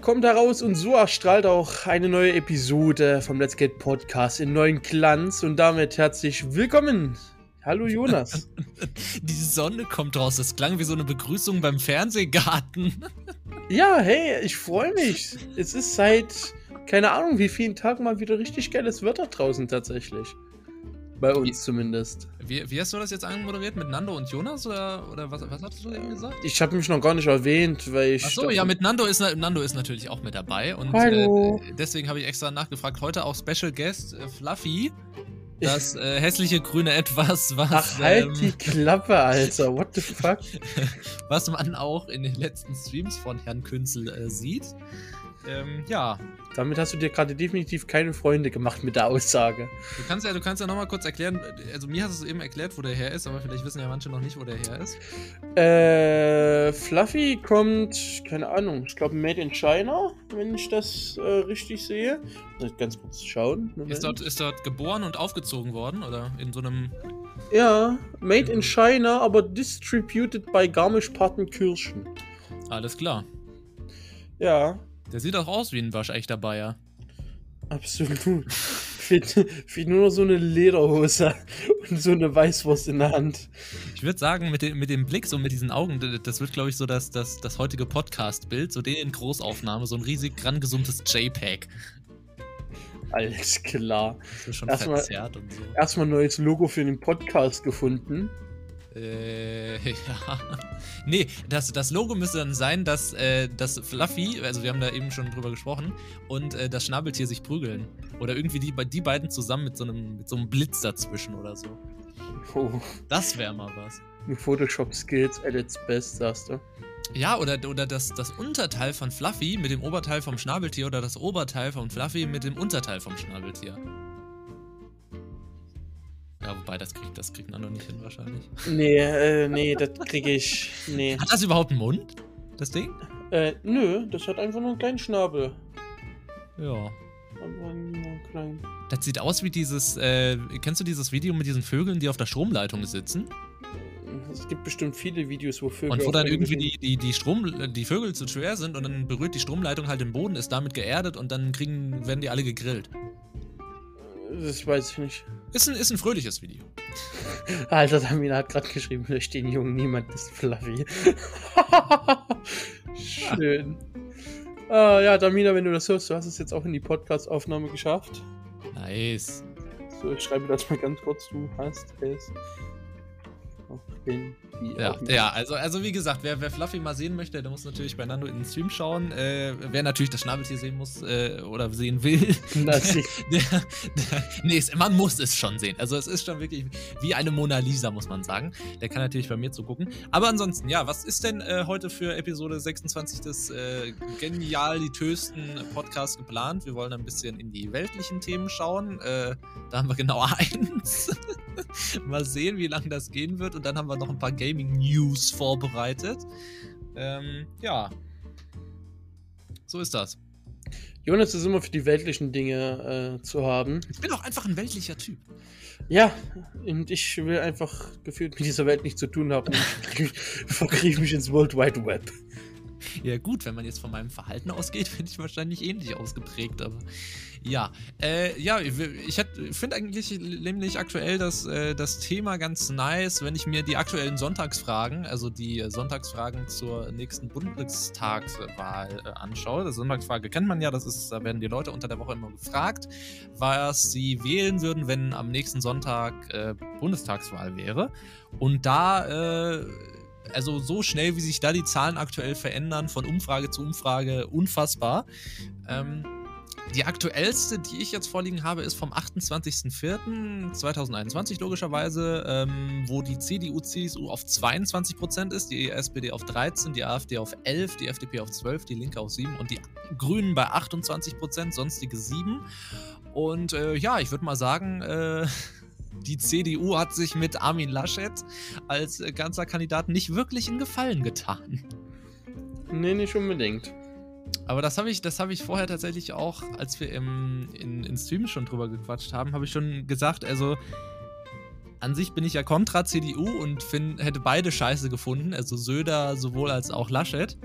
Kommt heraus und so erstrahlt auch eine neue Episode vom Let's Get Podcast in neuen Glanz und damit herzlich willkommen. Hallo Jonas. Die Sonne kommt raus. Das klang wie so eine Begrüßung beim Fernsehgarten. Ja, hey, ich freue mich. Es ist seit keine Ahnung wie vielen Tagen mal wieder richtig geiles Wetter draußen tatsächlich. Bei uns zumindest. Wie, wie, hast du das jetzt anmoderiert? Mit Nando und Jonas? Oder, oder was, was hattest du eben gesagt? Ich habe mich noch gar nicht erwähnt, weil ich. Achso, ja, mit Nando ist, Nando ist natürlich auch mit dabei. Und Hallo. Äh, deswegen habe ich extra nachgefragt. Heute auch Special Guest äh, Fluffy. Das äh, hässliche grüne Etwas, was. Ach, halt ähm, die Klappe, Alter. What the fuck? was man auch in den letzten Streams von Herrn Künzel äh, sieht. Ähm, ja. Damit hast du dir gerade definitiv keine Freunde gemacht mit der Aussage. Du kannst ja, du kannst ja nochmal kurz erklären, also mir hast du eben erklärt, wo der Herr ist, aber vielleicht wissen ja manche noch nicht, wo der Herr ist. Äh, Fluffy kommt, keine Ahnung, ich glaube Made in China, wenn ich das äh, richtig sehe. Ganz kurz schauen. Ist dort, ist dort geboren und aufgezogen worden, oder in so einem... Ja, Made in China, aber distributed by Garmisch-Partenkirchen. Alles klar. Ja, der sieht auch aus wie ein waschechter Bayer. Absolut. fehlt, fehlt nur noch so eine Lederhose und so eine Weißwurst in der Hand. Ich würde sagen, mit dem, mit dem Blick, so mit diesen Augen, das wird, glaube ich, so das, das, das heutige Podcast-Bild, so den in Großaufnahme, so ein riesig rangezoomtes JPEG. Alles klar. Das ist schon erstmal, verzerrt und so. Erstmal neues Logo für den Podcast gefunden. Äh, ja. Nee, das, das Logo müsste dann sein, dass äh, das Fluffy, also wir haben da eben schon drüber gesprochen, und äh, das Schnabeltier sich prügeln. Oder irgendwie die, die beiden zusammen mit so, einem, mit so einem Blitz dazwischen oder so. Oh. Das wäre mal was. Photoshop-Skills at its best, sagst du. Ja, oder, oder das, das Unterteil von Fluffy mit dem Oberteil vom Schnabeltier oder das Oberteil von Fluffy mit dem Unterteil vom Schnabeltier. Ja, wobei, das kriegt, das kriegt noch nicht hin wahrscheinlich. Nee, äh, nee, das kriege ich. Nee. Hat das überhaupt einen Mund? Das Ding? Äh, nö, das hat einfach nur einen kleinen Schnabel. Ja. Aber nur klein. Das sieht aus wie dieses, äh, kennst du dieses Video mit diesen Vögeln, die auf der Stromleitung sitzen? Es gibt bestimmt viele Videos, wo Vögel. Und wo dann irgendwie die, die, die, Strom, die Vögel zu schwer sind und dann berührt die Stromleitung halt den Boden, ist damit geerdet und dann kriegen, werden die alle gegrillt. Das weiß ich nicht. Ist ein, ist ein fröhliches Video. Alter, Tamina hat gerade geschrieben, durch den Jungen niemand ist fluffy. Schön. Ah, ja, Tamina, wenn du das hörst, du hast es jetzt auch in die Podcast-Aufnahme geschafft. Nice. So, ich schreibe das mal ganz kurz. Du hast es bin. Ja, ja also, also wie gesagt, wer, wer Fluffy mal sehen möchte, der muss natürlich bei Nando in den Stream schauen. Äh, wer natürlich das Schnabeltier sehen muss äh, oder sehen will, der, der, der, nee, man muss es schon sehen. Also es ist schon wirklich wie eine Mona Lisa, muss man sagen. Der kann natürlich bei mir zugucken. Aber ansonsten, ja, was ist denn äh, heute für Episode 26 des äh, genialitösten Podcasts geplant? Wir wollen ein bisschen in die weltlichen Themen schauen. Äh, da haben wir genau eins. mal sehen, wie lange das gehen wird. Und dann haben wir noch ein paar Gaming-News vorbereitet. Ähm, ja. So ist das. Jonas ist immer für die weltlichen Dinge äh, zu haben. Ich bin auch einfach ein weltlicher Typ. Ja, und ich will einfach gefühlt mit dieser Welt nichts zu tun haben. Ich verkriege mich ins World Wide Web. Ja, gut, wenn man jetzt von meinem Verhalten ausgeht, bin ich wahrscheinlich ähnlich ausgeprägt, aber ja. Äh, ja, ich, finde eigentlich nämlich aktuell das, äh, das Thema ganz nice, wenn ich mir die aktuellen Sonntagsfragen, also die Sonntagsfragen zur nächsten Bundestagswahl äh, anschaue. Das Sonntagsfrage kennt man ja, das ist, da werden die Leute unter der Woche immer gefragt, was sie wählen würden, wenn am nächsten Sonntag äh, Bundestagswahl wäre. Und da äh, also so schnell, wie sich da die Zahlen aktuell verändern, von Umfrage zu Umfrage, unfassbar. Ähm, die aktuellste, die ich jetzt vorliegen habe, ist vom 28.04.2021 logischerweise, ähm, wo die CDU-CSU auf 22% ist, die SPD auf 13%, die AfD auf 11%, die FDP auf 12%, die Linke auf 7% und die Grünen bei 28%, sonstige 7%. Und äh, ja, ich würde mal sagen, äh, die CDU hat sich mit Armin Laschet als äh, ganzer Kandidat nicht wirklich in Gefallen getan. Nee, nicht unbedingt. Aber das habe ich, hab ich vorher tatsächlich auch, als wir im, in, in Stream schon drüber gequatscht haben, habe ich schon gesagt, also an sich bin ich ja kontra CDU und find, hätte beide scheiße gefunden, also Söder sowohl als auch Laschet.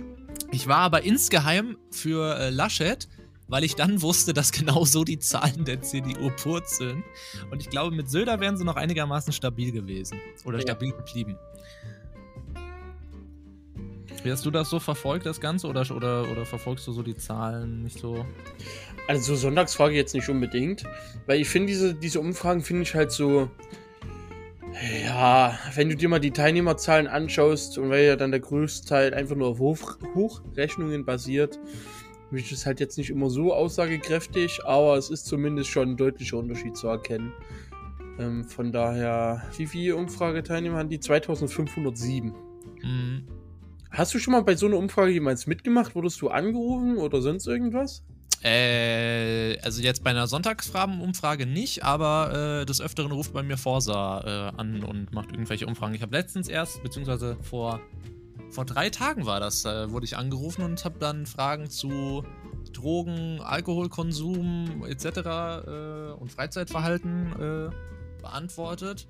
Ich war aber insgeheim für äh, Laschet, weil ich dann wusste, dass genau so die Zahlen der CDU purzeln. Und ich glaube, mit Söder wären sie noch einigermaßen stabil gewesen. Oder Ja. stabil geblieben. Wie hast du das so verfolgt, das Ganze? Oder, oder, oder verfolgst du so die Zahlen nicht so? Also so Sonntagsfrage jetzt nicht unbedingt, weil ich finde diese, diese Umfragen finde ich halt so, ja, wenn du dir mal die Teilnehmerzahlen anschaust und weil ja dann der größte Teil einfach nur auf Hoch Hochrechnungen basiert, finde ich das halt jetzt nicht immer so aussagekräftig, aber es ist zumindest schon ein deutlicher Unterschied zu erkennen. Ähm, von daher, wie viele Umfrageteilnehmer haben die? 2507. Mhm. Hast du schon mal bei so einer Umfrage jemals mitgemacht? Wurdest du angerufen oder sonst irgendwas? Äh, also jetzt bei einer Sonntagsfragenumfrage nicht, aber äh, des Öfteren ruft bei mir Forsa äh, an und macht irgendwelche Umfragen. Ich habe letztens erst, beziehungsweise vor, vor drei Tagen war das, äh, wurde ich angerufen und habe dann Fragen zu Drogen, Alkoholkonsum etc. Äh, und Freizeitverhalten äh, beantwortet.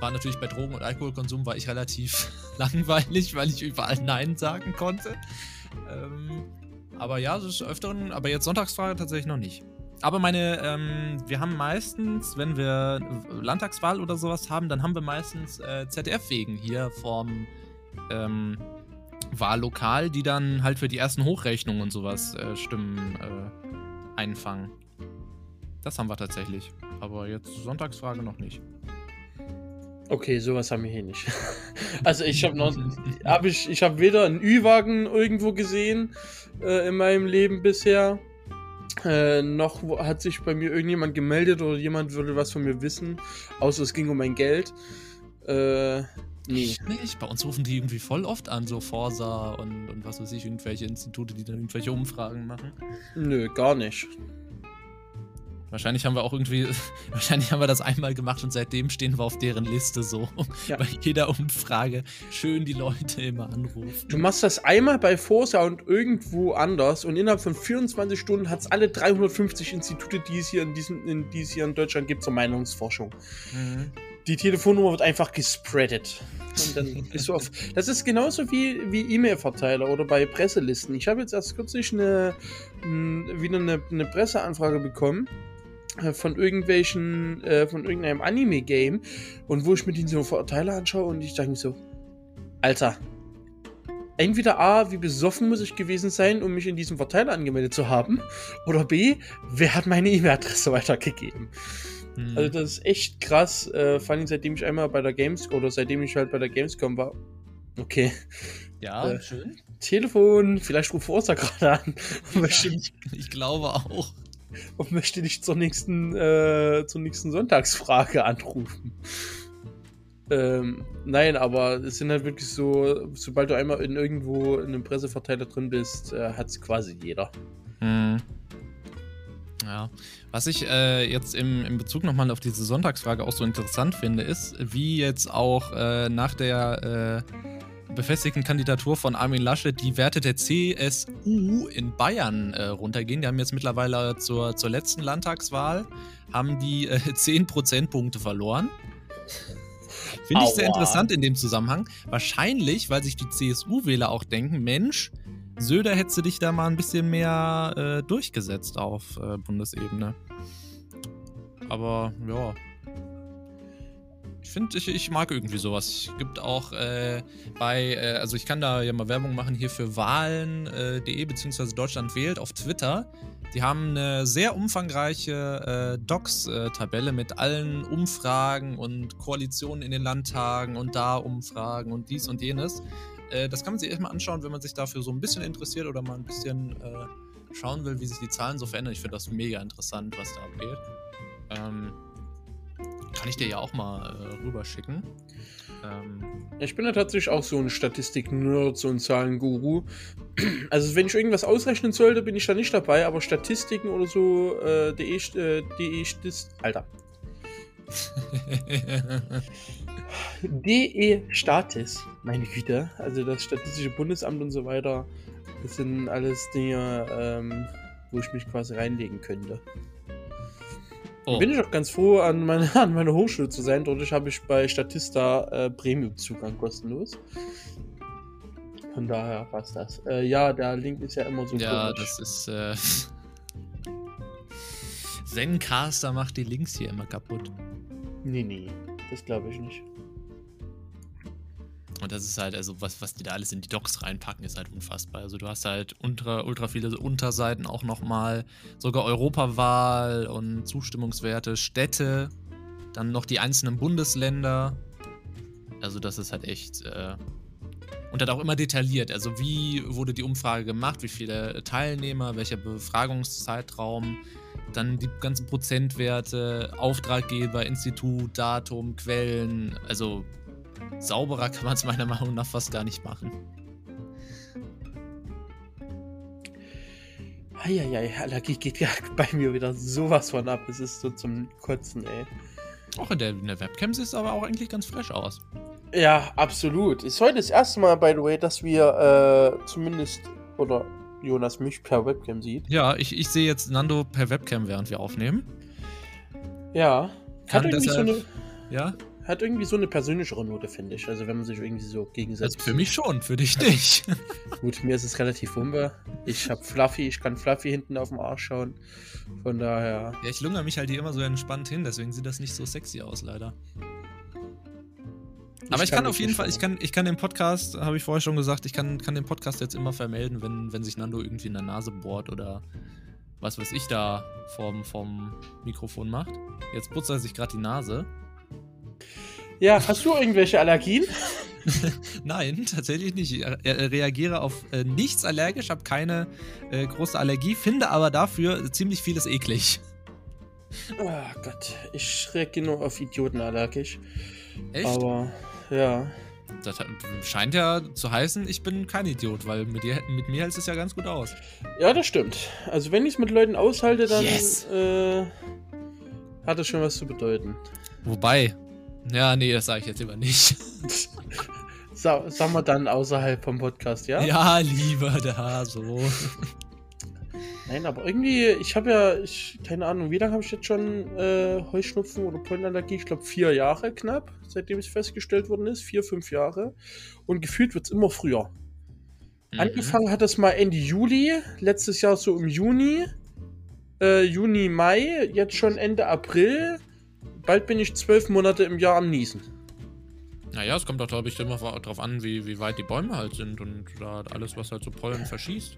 War natürlich bei Drogen- und Alkoholkonsum war ich relativ langweilig, weil ich überall Nein sagen konnte. Ähm, aber ja, das ist öfteren, aber jetzt Sonntagsfrage tatsächlich noch nicht. Aber meine, ähm, wir haben meistens, wenn wir Landtagswahl oder sowas haben, dann haben wir meistens äh, ZDF-Wegen hier vom ähm, Wahllokal, die dann halt für die ersten Hochrechnungen und sowas äh, Stimmen äh, einfangen. Das haben wir tatsächlich. Aber jetzt Sonntagsfrage noch nicht. Okay, sowas haben wir hier nicht. Also ich habe noch, habe ich, ich habe weder einen Ü-Wagen irgendwo gesehen äh, in meinem Leben bisher, äh, noch hat sich bei mir irgendjemand gemeldet oder jemand würde was von mir wissen, außer es ging um mein Geld. Äh, nee. Nicht? Bei uns rufen die irgendwie voll oft an, so Forsa und, und was weiß ich, irgendwelche Institute, die dann irgendwelche Umfragen machen. Nö, gar nicht. Wahrscheinlich haben wir auch irgendwie, wahrscheinlich haben wir das einmal gemacht und seitdem stehen wir auf deren Liste so. Ja. Bei jeder Umfrage schön die Leute immer anrufen. Du machst das einmal bei Forsa und irgendwo anders und innerhalb von 24 Stunden hat es alle 350 Institute, die es hier in, diesem, in, die es hier in Deutschland gibt zur Meinungsforschung. die Telefonnummer wird einfach gespreadet. Und dann bist du auf. Das ist genauso wie, wie E-Mail-Verteiler oder bei Presselisten. Ich habe jetzt erst kürzlich eine, m, wieder eine, eine Presseanfrage bekommen von irgendwelchen, äh, von irgendeinem Anime-Game und wo ich mir den so Verteiler anschaue und ich denke mir so, Alter, entweder A, wie besoffen muss ich gewesen sein, um mich in diesem Verteiler angemeldet zu haben, oder B, wer hat meine E-Mail-Adresse weitergegeben? Hm. Also das ist echt krass, äh, vor allem seitdem ich einmal bei der Games oder seitdem ich halt bei der Gamescom war. Okay. ja, äh, schön. Telefon, vielleicht ruft Forza gerade an möchte, Ich, ich glaube auch. Und möchte dich zur nächsten, äh, zur nächsten Sonntagsfrage anrufen. Ähm, nein, aber es sind halt wirklich so, sobald du einmal in irgendwo in einem Presseverteiler drin bist, äh, hat es quasi jeder. Hm. Ja, was ich äh, jetzt im, im Bezug nochmal auf diese Sonntagsfrage auch so interessant finde, ist, wie jetzt auch äh, nach der äh, befestigten Kandidatur von Armin Laschet die Werte der CSU in Bayern äh, runtergehen. Die haben jetzt mittlerweile zur, zur letzten Landtagswahl haben die äh, 10 Prozentpunkte verloren. Finde ich sehr interessant in dem Zusammenhang. Wahrscheinlich, weil sich die CSU-Wähler auch denken, Mensch, Söder hätte dich da mal ein bisschen mehr äh, durchgesetzt auf äh, Bundesebene. Aber ja. Ich finde, ich, ich mag irgendwie sowas. Es gibt auch äh, bei, äh, also ich kann da ja mal Werbung machen hier für Wahlen.de beziehungsweise Deutschland wählt auf Twitter. Die haben eine sehr umfangreiche äh, Docs-Tabelle mit allen Umfragen und Koalitionen in den Landtagen und da Umfragen und dies und jenes. Äh, das kann man sich erstmal anschauen, wenn man sich dafür so ein bisschen interessiert oder mal ein bisschen äh, schauen will, wie sich die Zahlen so verändern. Ich finde das mega interessant, was da abgeht. Ähm, kann ich dir ja auch mal äh, rüberschicken. Ähm, Ich bin ja tatsächlich auch so ein Statistik-Nerd, so ein Zahlenguru. Also wenn ich irgendwas ausrechnen sollte, bin ich da nicht dabei, aber Statistiken oder so, äh, DE, äh, DE, Alter. DE Statis, meine Güte. Also das Statistische Bundesamt und so weiter, das sind alles Dinge, ähm, wo ich mich quasi reinlegen könnte. Oh, Bin ich auch ganz froh, an meiner an meine Hochschule zu sein. Dadurch habe ich bei Statista äh, Premium-Zugang kostenlos. Von daher passt das. Äh, ja, der Link ist ja immer so Ja, komisch. das ist. Äh, Zencaster macht die Links hier immer kaputt. Nee, nee, das glaube ich nicht. Und das ist halt, also was, was die da alles in die Docs reinpacken, ist halt unfassbar. Also du hast halt ultra, ultra viele Unterseiten auch nochmal, sogar Europawahl und Zustimmungswerte, Städte, dann noch die einzelnen Bundesländer. Also das ist halt echt. Äh, und dann auch immer detailliert. Also wie wurde die Umfrage gemacht, wie viele Teilnehmer, welcher Befragungszeitraum, dann die ganzen Prozentwerte, Auftraggeber, Institut, Datum, Quellen. Also sauberer kann man es meiner Meinung nach fast gar nicht machen. Eieiei, Allergie geht ja bei mir wieder sowas von ab. Es ist so zum Kotzen, ey. Auch in der, in der Webcam sieht es aber auch eigentlich ganz fresh aus. Ja, absolut. Ist heute das erste Mal, by the way, dass wir äh, zumindest, oder Jonas mich per Webcam sieht. Ja, ich, ich sehe jetzt Nando per Webcam, während wir aufnehmen. Ja. Kann deshalb, so eine, ja? Hat irgendwie so eine persönlichere Note, finde ich. Also wenn man sich irgendwie so gegenseitig... Also für mich schon, für dich nicht. Gut, mir ist es relativ wumpe. Ich habe Fluffy, ich kann Fluffy hinten auf dem Arsch schauen. Von daher... Ja, ich lungere mich halt hier immer so entspannt hin, deswegen sieht das nicht so sexy aus, leider. Aber ich, ich kann, auf jeden Fall, ich kann, ich kann den Podcast, habe ich vorher schon gesagt, ich kann, kann den Podcast jetzt immer vermelden, wenn, wenn sich Nando irgendwie in der Nase bohrt oder was weiß ich da vom, vom Mikrofon macht. Jetzt putzt er sich gerade die Nase. Ja, hast du irgendwelche Allergien? Nein, tatsächlich nicht. Ich reagiere auf äh, nichts allergisch, habe keine äh, große Allergie, finde aber dafür ziemlich vieles eklig. Oh Gott, ich reagiere nur auf Idioten allergisch. Echt? Aber ja. Das scheint ja zu heißen, ich bin kein Idiot, weil mit, dir, mit mir hält es ja ganz gut aus. Ja, das stimmt. Also wenn ich es mit Leuten aushalte, dann yes. äh, hat das schon was zu bedeuten. Wobei, ja, nee, das sage ich jetzt immer nicht. Sa sagen wir dann außerhalb vom Podcast, ja? Ja, lieber da, so. Nein, aber irgendwie, ich habe ja, ich, keine Ahnung, wie lange habe ich jetzt schon äh, Heuschnupfen oder Pollenallergie? Ich glaube vier Jahre knapp, seitdem es festgestellt worden ist. Vier, fünf Jahre. Und gefühlt wird es immer früher. Mhm. Angefangen hat es mal Ende Juli, letztes Jahr so im Juni. Äh, Juni, Mai, jetzt schon Ende April. Bald bin ich zwölf Monate im Jahr am Niesen. Naja, es kommt doch, glaube ich, immer darauf an, wie, wie weit die Bäume halt sind und da alles, was halt so Pollen verschießt.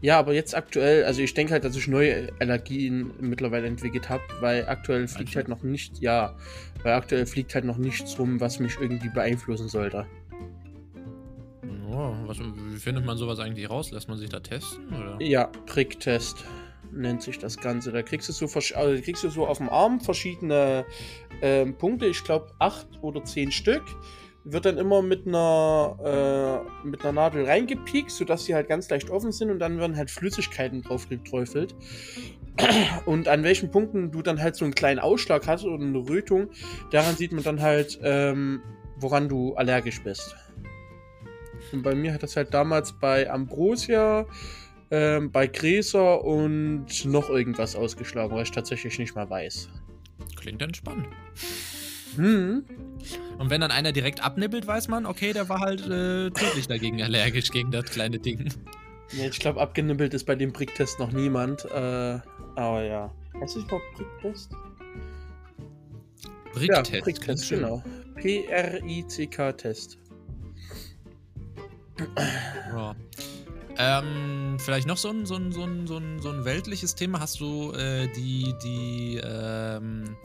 Ja, aber jetzt aktuell, also ich denke halt, dass ich neue Allergien mittlerweile entwickelt habe, weil aktuell fliegt halt noch nicht, ja, weil aktuell fliegt halt noch nichts rum, was mich irgendwie beeinflussen sollte. Oh, was, wie findet man sowas eigentlich raus? Lässt man sich da testen? Oder? Ja, Pricktest nennt sich das Ganze. Da kriegst du so, also kriegst du so auf dem Arm verschiedene äh, Punkte, ich glaube acht oder zehn Stück. Wird dann immer mit einer, äh, mit einer Nadel reingepiekt, sodass sie halt ganz leicht offen sind und dann werden halt Flüssigkeiten drauf geträufelt. Und an welchen Punkten du dann halt so einen kleinen Ausschlag hast oder eine Rötung, daran sieht man dann halt, ähm, woran du allergisch bist. Und bei mir hat das halt damals bei Ambrosia, ähm, bei Gräser und noch irgendwas ausgeschlagen, was ich tatsächlich nicht mal weiß. Klingt entspannt. Hm. Und wenn dann einer direkt abnibbelt, weiß man, okay, der war halt äh, tödlich dagegen allergisch, gegen das kleine Ding. Ja, ich glaube, abgenibbelt ist bei dem Bricktest noch niemand. Äh, aber ja. Heißt das überhaupt Bricktest? Bricktest, ja, Bricktest genau. P-R-I-C-K-Test. Ja. Ähm, vielleicht noch so ein, so ein, so ein, so ein, so ein weltliches Thema. Hast du äh, die, die ähm,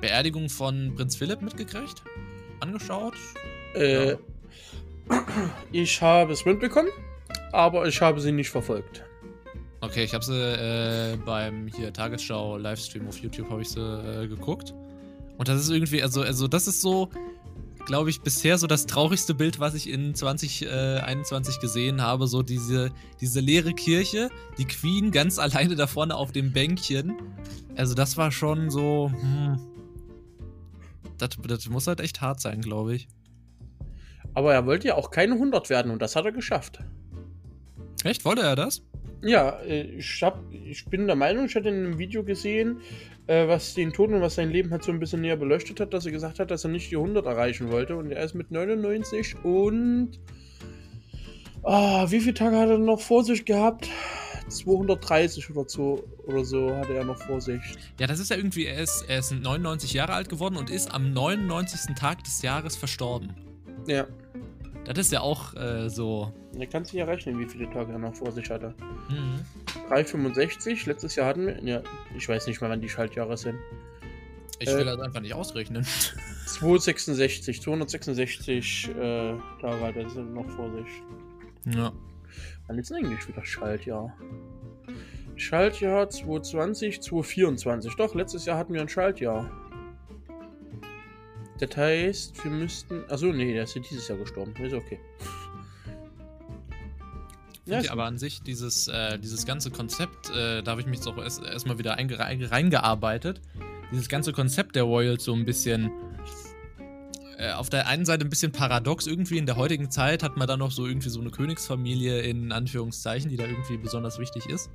Beerdigung von Prinz Philipp mitgekriegt? Angeschaut? Äh, ja. Ich habe es mitbekommen, aber ich habe sie nicht verfolgt. Okay, ich habe sie äh, beim hier Tagesschau Livestream auf YouTube habe ich sie äh, geguckt. Und das ist irgendwie, also, also das ist so, glaube ich, bisher so das traurigste Bild, was ich in 2021 äh, gesehen habe. So diese, diese leere Kirche, die Queen ganz alleine da vorne auf dem Bänkchen. Also das war schon so, hm, das, das muss halt echt hart sein, glaube ich. Aber er wollte ja auch keine 100 werden und das hat er geschafft. Echt? Wollte er das? Ja, äh, ich, hab, ich bin der Meinung, ich hatte in einem Video gesehen, äh, was den Tod und was sein Leben halt so ein bisschen näher beleuchtet hat, dass er gesagt hat, dass er nicht die 100 erreichen wollte und er ist mit 99 und Ah, wie viele Tage hat er noch vor sich gehabt? 230 oder so, oder so hatte er noch vor sich. Ja, das ist ja irgendwie, er ist, er ist 99 Jahre alt geworden und ist am 99. Tag des Jahres verstorben. Ja. Das ist ja auch äh, so. Er kann sich ja rechnen, wie viele Tage er noch vor sich hatte. Mhm. 365, letztes Jahr hatten wir, ja, ich weiß nicht mal, wann die Schaltjahre sind. Ich will äh, das einfach nicht ausrechnen. 266, 266 äh, Tage hat er noch vor sich. Ja. Wann ist denn eigentlich wieder Schaltjahr? Schaltjahr 2020, 2024. Doch, letztes Jahr hatten wir ein Schaltjahr. Das heißt, wir müssten. Achso, nee, der ist ja dieses Jahr gestorben. Ist okay. Ja, aber an sich, dieses, äh, dieses ganze Konzept, äh, da habe ich mich doch erstmal erst wieder reingearbeitet. Dieses ganze Konzept der Royals so ein bisschen äh, auf der einen Seite ein bisschen paradox. Irgendwie in der heutigen Zeit hat man da noch so irgendwie so eine Königsfamilie in Anführungszeichen, die da irgendwie besonders wichtig ist.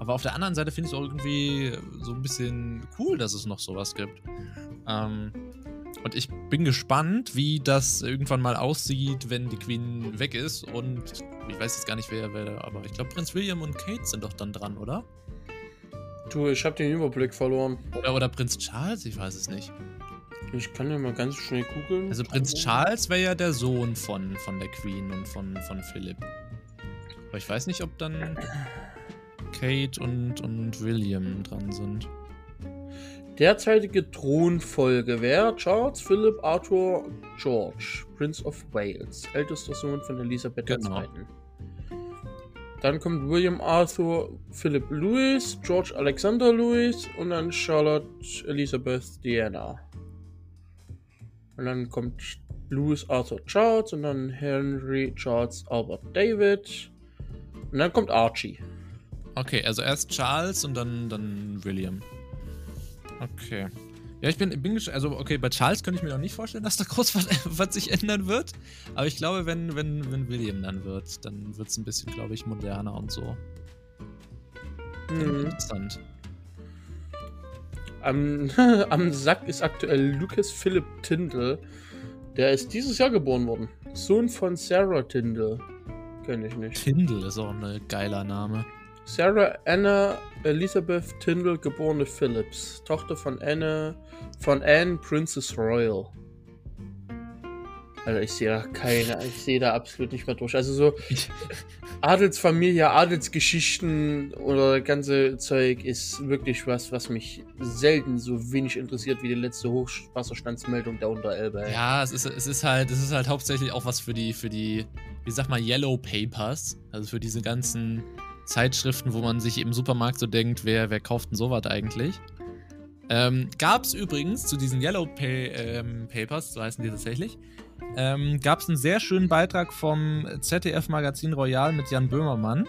Aber auf der anderen Seite finde ich es auch irgendwie so ein bisschen cool, dass es noch sowas gibt. Ähm, und ich bin gespannt, wie das irgendwann mal aussieht, wenn die Queen weg ist. Und ich weiß jetzt gar nicht, wer, wer aber ich glaube, Prinz William und Kate sind doch dann dran, oder? Du, ich habe den Überblick verloren. Oder, oder Prinz Charles, ich weiß es nicht. Ich kann ja mal ganz schnell googeln. Also Prinz Charles wäre ja der Sohn von, von der Queen und von, von Philipp. Aber ich weiß nicht, ob dann Kate und, und William dran sind. Derzeitige Thronfolge wäre Charles Philip Arthur George, Prince of Wales, ältester Sohn von Elisabeth genau. II. Dann kommt William Arthur Philip Louis, George Alexander Louis und dann Charlotte Elizabeth Diana. Und dann kommt Louis Arthur Charles und dann Henry Charles Albert David. Und dann kommt Archie. Okay, also erst Charles und dann, dann William. Okay. Ja, ich bin, bin also okay, bei Charles könnte ich mir noch nicht vorstellen, dass da groß was, was, sich ändern wird. Aber ich glaube, wenn, wenn, wenn William dann wird, dann wird es ein bisschen, glaube ich, moderner und so. Mhm. Interessant. Am, am Sack ist aktuell Lucas Philip Tindall. Der ist dieses Jahr geboren worden. Sohn von Sarah Tindall. Kenn ich nicht. Tindall ist auch ein geiler Name. Sarah Anna Elizabeth Tindall, geborene Phillips. Tochter von Anne, von Anne Princess Royal. Also ich sehe da keine, ich sehe da absolut nicht mehr durch. Also so Adelsfamilie, Adelsgeschichten oder ganze Zeug ist wirklich was, was mich selten so wenig interessiert wie die letzte Hochwasserstandsmeldung der Unterelbe. Ja, es ist, es ist halt, es ist halt hauptsächlich auch was für die, für die, wie sag mal, Yellow Papers. Also für diese ganzen Zeitschriften, wo man sich im Supermarkt so denkt, wer, wer kauft denn sowas eigentlich? Ähm, gab es übrigens zu diesen Yellow Pay, ähm, Papers, so heißen die tatsächlich, ähm, gab es einen sehr schönen Beitrag vom ZDF-Magazin Royal mit Jan Böhmermann.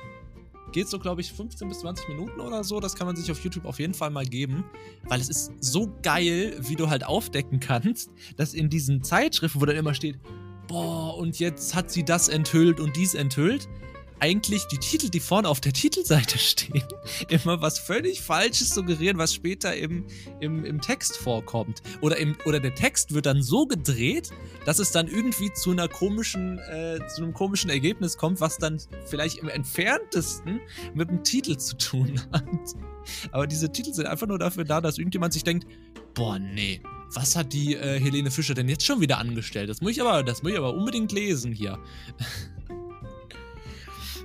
Geht so, glaube ich, 15 bis 20 Minuten oder so. Das kann man sich auf YouTube auf jeden Fall mal geben, weil es ist so geil, wie du halt aufdecken kannst, dass in diesen Zeitschriften, wo dann immer steht, boah, und jetzt hat sie das enthüllt und dies enthüllt, eigentlich die Titel, die vorne auf der Titelseite stehen, immer was völlig Falsches suggerieren, was später im, im, im Text vorkommt. Oder, im, oder der Text wird dann so gedreht, dass es dann irgendwie zu einer komischen, äh, zu einem komischen Ergebnis kommt, was dann vielleicht im entferntesten mit dem Titel zu tun hat. Aber diese Titel sind einfach nur dafür da, dass irgendjemand sich denkt, boah, nee, was hat die äh, Helene Fischer denn jetzt schon wieder angestellt? Das muss ich aber, das muss ich aber unbedingt lesen hier.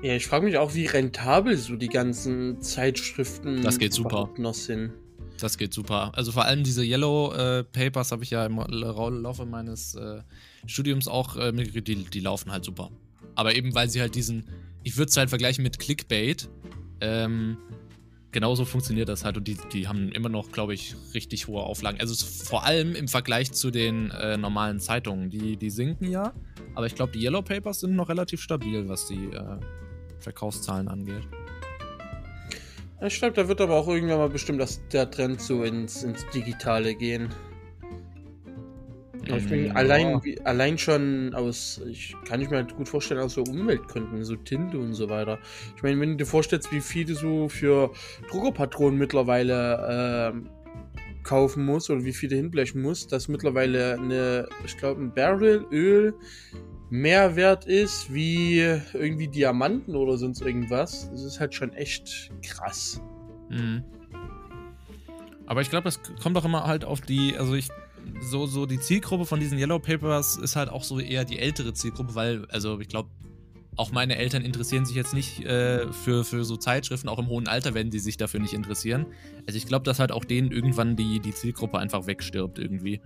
Ja, ich frage mich auch, wie rentabel so die ganzen Zeitschriften das geht super. noch sind. Das geht super. Also vor allem diese Yellow äh, Papers habe ich ja im Laufe meines äh, Studiums auch äh, mitgekriegt, die, die laufen halt super. Aber eben weil sie halt diesen, ich würde es halt vergleichen mit Clickbait, ähm, genauso funktioniert das halt und die, die haben immer noch, glaube ich, richtig hohe Auflagen. Also vor allem im Vergleich zu den äh, normalen Zeitungen. Die, die sinken ja, aber ich glaube, die Yellow Papers sind noch relativ stabil, was die äh, Verkaufszahlen angeht. Ich glaube, da wird aber auch irgendwann mal bestimmt dass der Trend so ins, ins Digitale gehen. ich bin ja. allein, allein schon aus, ich kann ich mir halt gut vorstellen, aus so Umweltgründen, so Tinte und so weiter. Ich meine, wenn du dir vorstellst, wie viel du so für Druckerpatronen mittlerweile äh, kaufen musst oder wie viel du hinblechen musst, dass mittlerweile eine, ich glaube, ein Barrel Öl mehr wert ist wie irgendwie Diamanten oder sonst irgendwas. Das ist halt schon echt krass. Mhm. Aber ich glaube, es kommt auch immer halt auf die, also ich, so, so die Zielgruppe von diesen Yellow Papers ist halt auch so eher die ältere Zielgruppe, weil, also ich glaube, auch meine Eltern interessieren sich jetzt nicht äh, für, für so Zeitschriften, auch im hohen Alter werden die sich dafür nicht interessieren. Also ich glaube, dass halt auch denen irgendwann die, die Zielgruppe einfach wegstirbt irgendwie.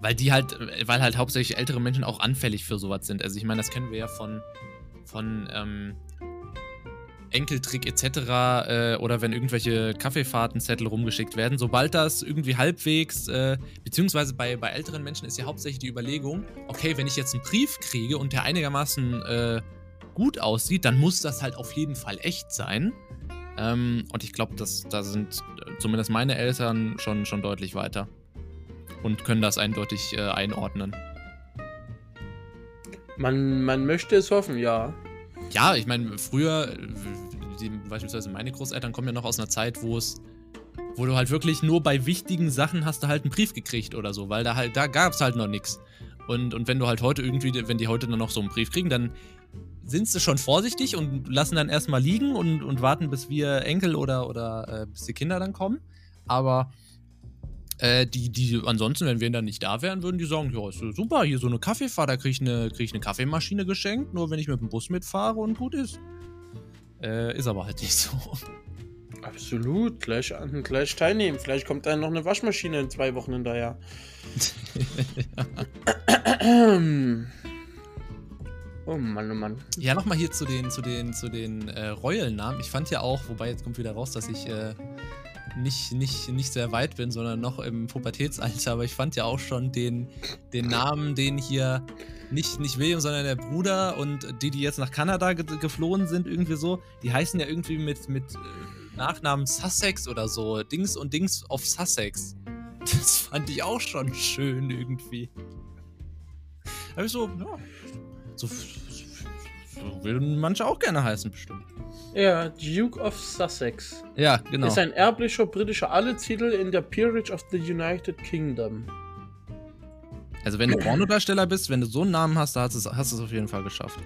Weil die halt, weil halt hauptsächlich ältere Menschen auch anfällig für sowas sind. Also ich meine, das kennen wir ja von, von ähm, Enkeltrick etc. Äh, oder wenn irgendwelche Kaffeefahrtenzettel rumgeschickt werden. Sobald das irgendwie halbwegs, äh, beziehungsweise bei, bei älteren Menschen ist ja hauptsächlich die Überlegung, okay, wenn ich jetzt einen Brief kriege und der einigermaßen äh, gut aussieht, dann muss das halt auf jeden Fall echt sein. Ähm, und ich glaube, da sind zumindest meine Eltern schon, schon deutlich weiter und können das eindeutig äh, einordnen. Man, man möchte es hoffen, ja. Ja, ich meine, früher, die, beispielsweise meine Großeltern kommen ja noch aus einer Zeit, wo es, wo du halt wirklich nur bei wichtigen Sachen hast du halt einen Brief gekriegt oder so, weil da halt, da gab es halt noch nichts. Und, und wenn du halt heute irgendwie, wenn die heute dann noch so einen Brief kriegen, dann sind sie schon vorsichtig und lassen dann erstmal liegen und, und warten, bis wir Enkel oder, oder äh, bis die Kinder dann kommen. Aber äh, die, die, ansonsten, wenn wir dann nicht da wären, würden die sagen, ja, ist super, hier so eine Kaffeefahrt, da kriege ich, eine, krieg ich eine Kaffeemaschine geschenkt, nur wenn ich mit dem Bus mitfahre und gut ist. Äh, ist aber halt nicht so. Absolut, gleich, gleich teilnehmen. Vielleicht kommt dann noch eine Waschmaschine in zwei Wochen hinterher. oh Mann, oh Mann. Ja, nochmal hier zu den, zu den, zu den äh, Royal-Namen. Ich fand ja auch, wobei jetzt kommt wieder raus, dass ich äh, nicht, nicht, nicht sehr weit bin, sondern noch im Pubertätsalter, aber ich fand ja auch schon den, den Namen, den hier nicht, nicht William, sondern der Bruder und die, die jetzt nach Kanada ge geflohen sind, irgendwie so, die heißen ja irgendwie mit, mit äh, Nachnamen Sussex oder so. Dings und Dings of Sussex. Das fand ich auch schon schön irgendwie. Aber so, ja, so, so würden manche auch gerne heißen, bestimmt. Ja, Duke of Sussex. Ja, genau. Ist ein erblicher britischer Adeltitel in der Peerage of the United Kingdom. Also wenn du Pornodarsteller bist, wenn du so einen Namen hast, dann hast du es auf jeden Fall geschafft.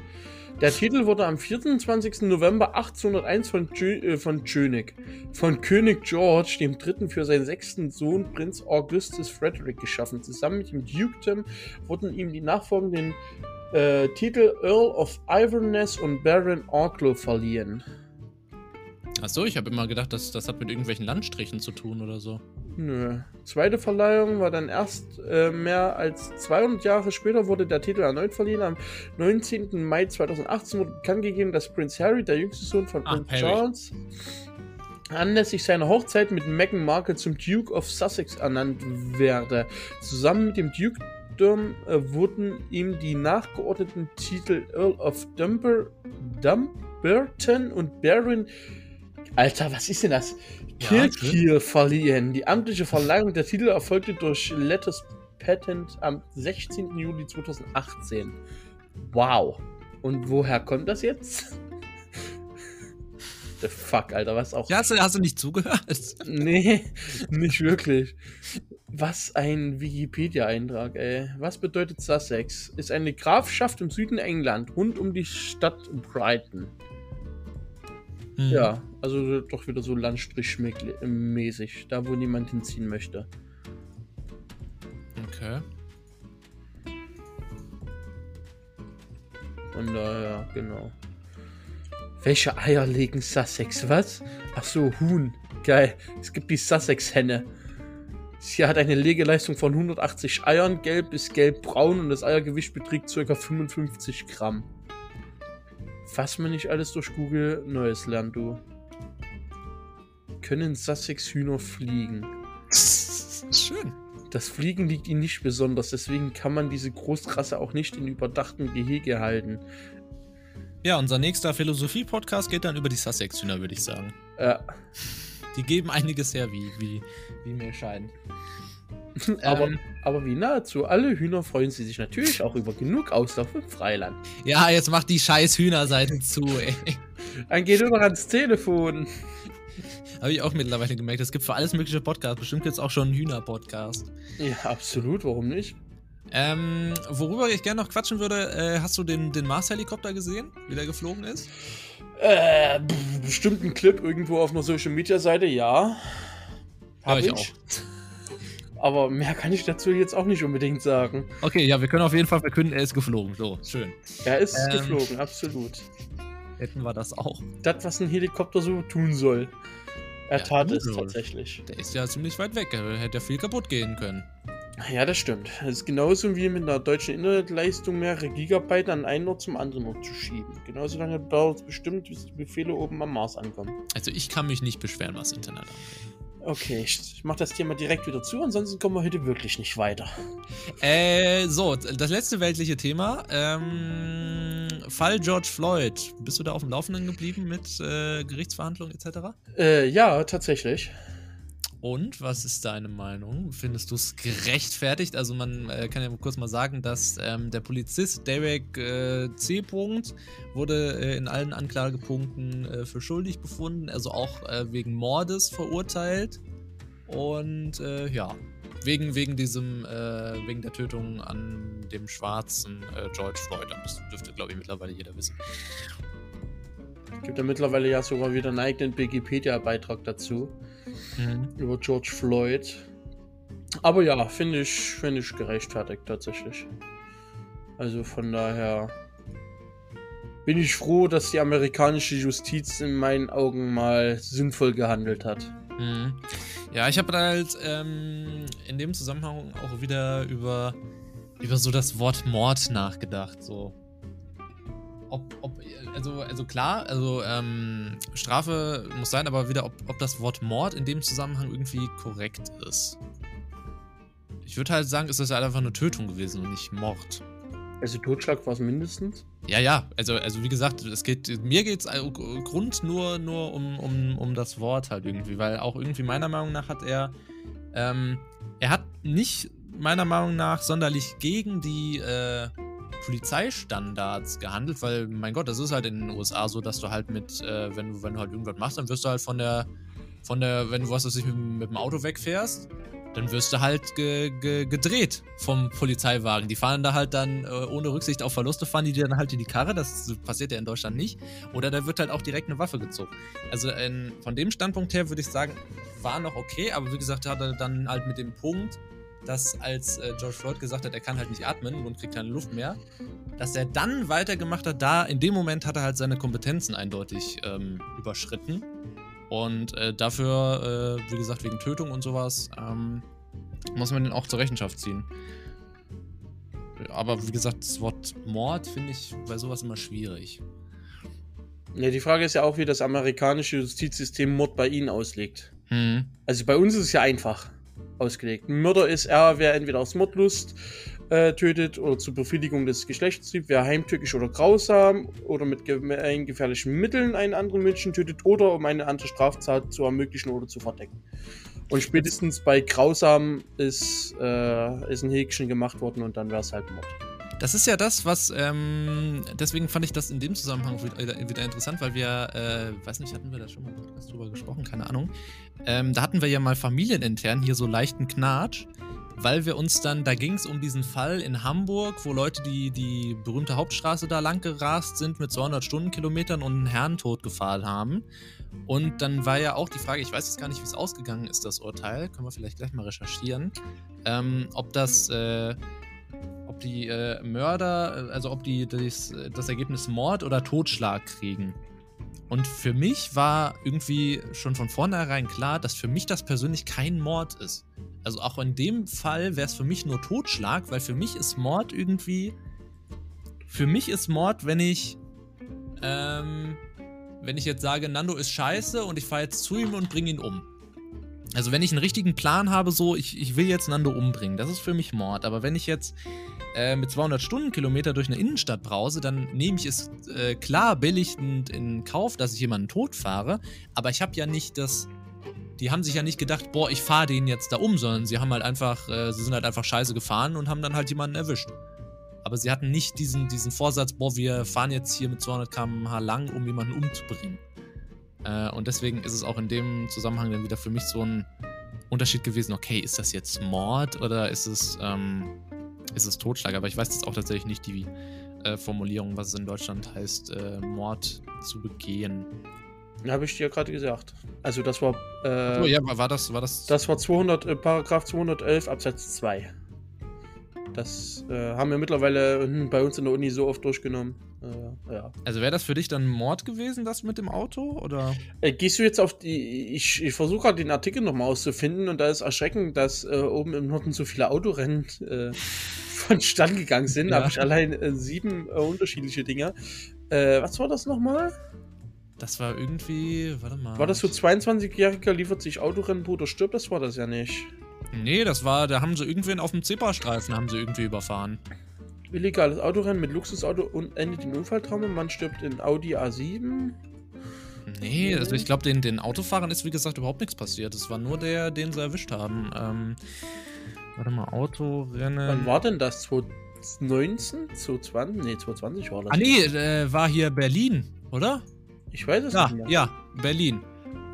Der Titel wurde am 24. November 1801 von, äh, von König, von König George III. für seinen sechsten Sohn Prinz Augustus Frederick geschaffen. Zusammen mit dem Dukedom wurden ihm die nachfolgenden äh, Titel Earl of Iverness und Baron Arklow verliehen. Achso, ich habe immer gedacht, das, das hat mit irgendwelchen Landstrichen zu tun oder so. Nö. Zweite Verleihung war dann erst äh, mehr als 200 Jahre später wurde der Titel erneut verliehen. Am 19. Mai 2018 wurde bekannt gegeben, dass Prinz Harry, der jüngste Sohn von Prinz Charles, anlässlich seiner Hochzeit mit Meghan Markle zum Duke of Sussex ernannt werde. Zusammen mit dem Duke Dukedom äh, wurden ihm die nachgeordneten Titel Earl of Dumber, Dumbarton und Baron. Alter, was ist denn das? Kilkeel ja, verliehen. Die amtliche Verleihung der Titel erfolgte durch Letters Patent am 16. Juli 2018. Wow. Und woher kommt das jetzt? The fuck, Alter, was auch. Ja, hast, du, hast du nicht zugehört? Nee, nicht wirklich. Was ein Wikipedia-Eintrag, ey. Was bedeutet Sussex? Ist eine Grafschaft im Süden England, rund um die Stadt Brighton. Mhm. Ja, also doch wieder so Landstrichmäßig, da wo niemand hinziehen möchte. Okay. Von daher, genau. Welche Eier legen Sussex? Was? Ach so, Huhn. Geil. Es gibt die Sussex-Henne. Sie hat eine Legeleistung von 180 Eiern, gelb bis gelbbraun und das Eiergewicht beträgt ca. 55 Gramm. Fass mir nicht alles durch Google Neues lernen, du. Können Sussex-Hühner fliegen? Schön. Das Fliegen liegt ihnen nicht besonders, deswegen kann man diese Großrasse auch nicht in überdachten Gehege halten. Ja, unser nächster Philosophie-Podcast geht dann über die Sussex-Hühner, würde ich sagen. Ja. Die geben einiges her, wie, wie, wie mir scheint. aber, ähm, aber wie nahezu alle Hühner freuen sie sich natürlich auch über genug Auslauf im Freiland. Ja, jetzt macht die scheiß Hühnerseiten zu, ey. Dann geht noch ans Telefon. Habe ich auch mittlerweile gemerkt. Es gibt für alles mögliche Podcasts. Bestimmt jetzt auch schon einen Hühner-Podcast. Ja, absolut. Warum nicht? Ähm, worüber ich gerne noch quatschen würde, äh, hast du den, den Mars-Helikopter gesehen, wie der geflogen ist? Äh, bestimmt ein Clip irgendwo auf einer Social-Media-Seite, ja. Hab ja, ich, ich auch. Aber mehr kann ich dazu jetzt auch nicht unbedingt sagen. Okay, ja, wir können auf jeden Fall verkünden, er ist geflogen. So, schön. Er ist ähm, geflogen, absolut. Hätten wir das auch. Das, was ein Helikopter so tun soll. Er ja, tat es tatsächlich. Der ist ja ziemlich weit weg. Er hätte ja viel kaputt gehen können. Ja, das stimmt. Das ist genauso wie mit einer deutschen Internetleistung mehrere Gigabyte an einen Ort zum anderen Ort zu schieben. Genauso lange dauert es bestimmt, bis die Befehle oben am Mars ankommen. Also ich kann mich nicht beschweren, was Internet angeht. Okay, ich mach das Thema direkt wieder zu, ansonsten kommen wir heute wirklich nicht weiter. Äh, so, das letzte weltliche Thema. Ähm, Fall George Floyd. Bist du da auf dem Laufenden geblieben mit äh, Gerichtsverhandlungen etc.? Äh, ja, tatsächlich. Und was ist deine Meinung? Findest du es gerechtfertigt? Also man äh, kann ja kurz mal sagen, dass ähm, der Polizist Derek äh, C. wurde äh, in allen Anklagepunkten äh, für schuldig befunden, also auch äh, wegen Mordes verurteilt. Und äh, ja, wegen, wegen diesem, wegen der Tötung an dem schwarzen George Floyd. Das dürfte, glaube ich, mittlerweile jeder wissen. Es gibt ja mittlerweile ja sogar wieder einen eigenen Wikipedia-Beitrag dazu mhm. über George Floyd. Aber ja, finde ich, find ich gerechtfertigt tatsächlich. Also von daher bin ich froh, dass die amerikanische Justiz in meinen Augen mal sinnvoll gehandelt hat. Mhm. Ja, ich habe halt ähm, in dem Zusammenhang auch wieder über, über so das Wort Mord nachgedacht. So ob, ob also, also klar, also ähm, Strafe muss sein, aber wieder, ob, ob das Wort Mord in dem Zusammenhang irgendwie korrekt ist. Ich würde halt sagen, ist das halt einfach eine Tötung gewesen und nicht Mord. Also Totschlag war es mindestens? Ja, ja, also, also wie gesagt, es geht, mir geht es Grund nur, nur um, um, um das Wort halt irgendwie, weil auch irgendwie meiner Meinung nach hat er, ähm, er hat nicht meiner Meinung nach sonderlich gegen die, äh, Polizeistandards gehandelt, weil, mein Gott, das ist halt in den USA so, dass du halt mit, äh, wenn, du, wenn du halt irgendwas machst, dann wirst du halt von der, von der, wenn du was weiß ich, mit, mit dem Auto wegfährst, dann wirst du halt ge, ge, gedreht vom Polizeiwagen. Die fahren da halt dann äh, ohne Rücksicht auf Verluste, fahren die dir dann halt in die Karre. Das passiert ja in Deutschland nicht. Oder da wird halt auch direkt eine Waffe gezogen. Also in, von dem Standpunkt her würde ich sagen, war noch okay, aber wie gesagt, hat er dann halt mit dem Punkt, dass als äh, George Floyd gesagt hat, er kann halt nicht atmen und kriegt keine Luft mehr, dass er dann weitergemacht hat, da in dem Moment hat er halt seine Kompetenzen eindeutig ähm, überschritten. Und äh, dafür, äh, wie gesagt, wegen Tötung und sowas, ähm, muss man den auch zur Rechenschaft ziehen. Aber wie gesagt, das Wort Mord finde ich bei sowas immer schwierig. Ja, die Frage ist ja auch, wie das amerikanische Justizsystem Mord bei ihnen auslegt. Hm. Also bei uns ist es ja einfach ausgelegt. Mörder ist er, wer entweder aus Mordlust äh, tötet oder zur Befriedigung des Geschlechtstriebs, wer heimtückisch oder grausam oder mit ge gefährlichen Mitteln einen anderen Menschen tötet oder um eine andere Straftat zu ermöglichen oder zu verdecken. Und spätestens bei grausam ist, äh, ist ein Häkchen gemacht worden und dann wäre es halt Mord. Das ist ja das, was, ähm, deswegen fand ich das in dem Zusammenhang wieder, wieder interessant, weil wir, äh, weiß nicht, hatten wir da schon mal im drüber gesprochen, keine Ahnung. Ähm, da hatten wir ja mal familienintern hier so leichten Knatsch, weil wir uns dann, da ging es um diesen Fall in Hamburg, wo Leute die, die berühmte Hauptstraße da lang gerast sind mit 200 Stundenkilometern und einen Herrn totgefahren haben. Und dann war ja auch die Frage, ich weiß jetzt gar nicht, wie es ausgegangen ist, das Urteil, können wir vielleicht gleich mal recherchieren, ähm, ob das, äh, ob die äh, Mörder, äh, also ob die das, das Ergebnis Mord oder Totschlag kriegen. Und für mich war irgendwie schon von vornherein klar, dass für mich das persönlich kein Mord ist. Also auch in dem Fall wäre es für mich nur Totschlag, weil für mich ist Mord irgendwie. Für mich ist Mord, wenn ich. Ähm, wenn ich jetzt sage, Nando ist scheiße und ich fahre jetzt zu ihm und bringe ihn um. Also wenn ich einen richtigen Plan habe, so, ich, ich will jetzt Nando umbringen, das ist für mich Mord. Aber wenn ich jetzt äh, mit 200 Stundenkilometer durch eine Innenstadt brause, dann nehme ich es äh, klar billigend in Kauf, dass ich jemanden totfahre. Aber ich habe ja nicht das. Die haben sich ja nicht gedacht, boah, ich fahre den jetzt da um, sondern sie haben halt einfach, äh, sie sind halt einfach scheiße gefahren und haben dann halt jemanden erwischt. Aber sie hatten nicht diesen, diesen Vorsatz, boah, wir fahren jetzt hier mit 200 km/h lang, um jemanden umzubringen. Äh, und deswegen ist es auch in dem Zusammenhang dann wieder für mich so ein Unterschied gewesen, okay, ist das jetzt Mord oder ist es, ähm, ist es Totschlag, aber ich weiß jetzt auch tatsächlich nicht die äh, Formulierung, was es in Deutschland heißt, äh, Mord zu begehen. Habe ich dir gerade gesagt. Also das war. Äh, oh ja, war das, war das. Das war 200, äh, Paragraph 211 Absatz 2. Das äh, haben wir mittlerweile hm, bei uns in der Uni so oft durchgenommen. Äh, ja. Also wäre das für dich dann Mord gewesen, das mit dem Auto? Oder? Äh, gehst du jetzt auf die. Ich, ich versuche gerade den Artikel nochmal auszufinden und da ist erschreckend, dass äh, oben im Norden so viele Autorennen äh, vonstatten gegangen sind. Da habe ich allein äh, sieben unterschiedliche Dinge. was war das nochmal? Das war irgendwie, warte mal. War das so 22-Jähriger liefert sich Autorennenbruder stirbt? Das war das ja nicht. Nee, das war, da haben sie irgendwen auf dem Zebrastreifen haben sie irgendwie überfahren. Illegales Autorennen mit Luxusauto und endet in Unfalltrauma. Man stirbt in Audi A7. Nee, also ich glaube, den, den Autofahrern ist wie gesagt überhaupt nichts passiert. Es war nur der, den sie erwischt haben. Ähm, warte mal, Autorennen. Wann war denn das? 2019? 2020? Nee, 2020 war das. Ah, nee, äh, war hier Berlin, oder? Ich weiß es ja, nicht mehr. Ja, Berlin.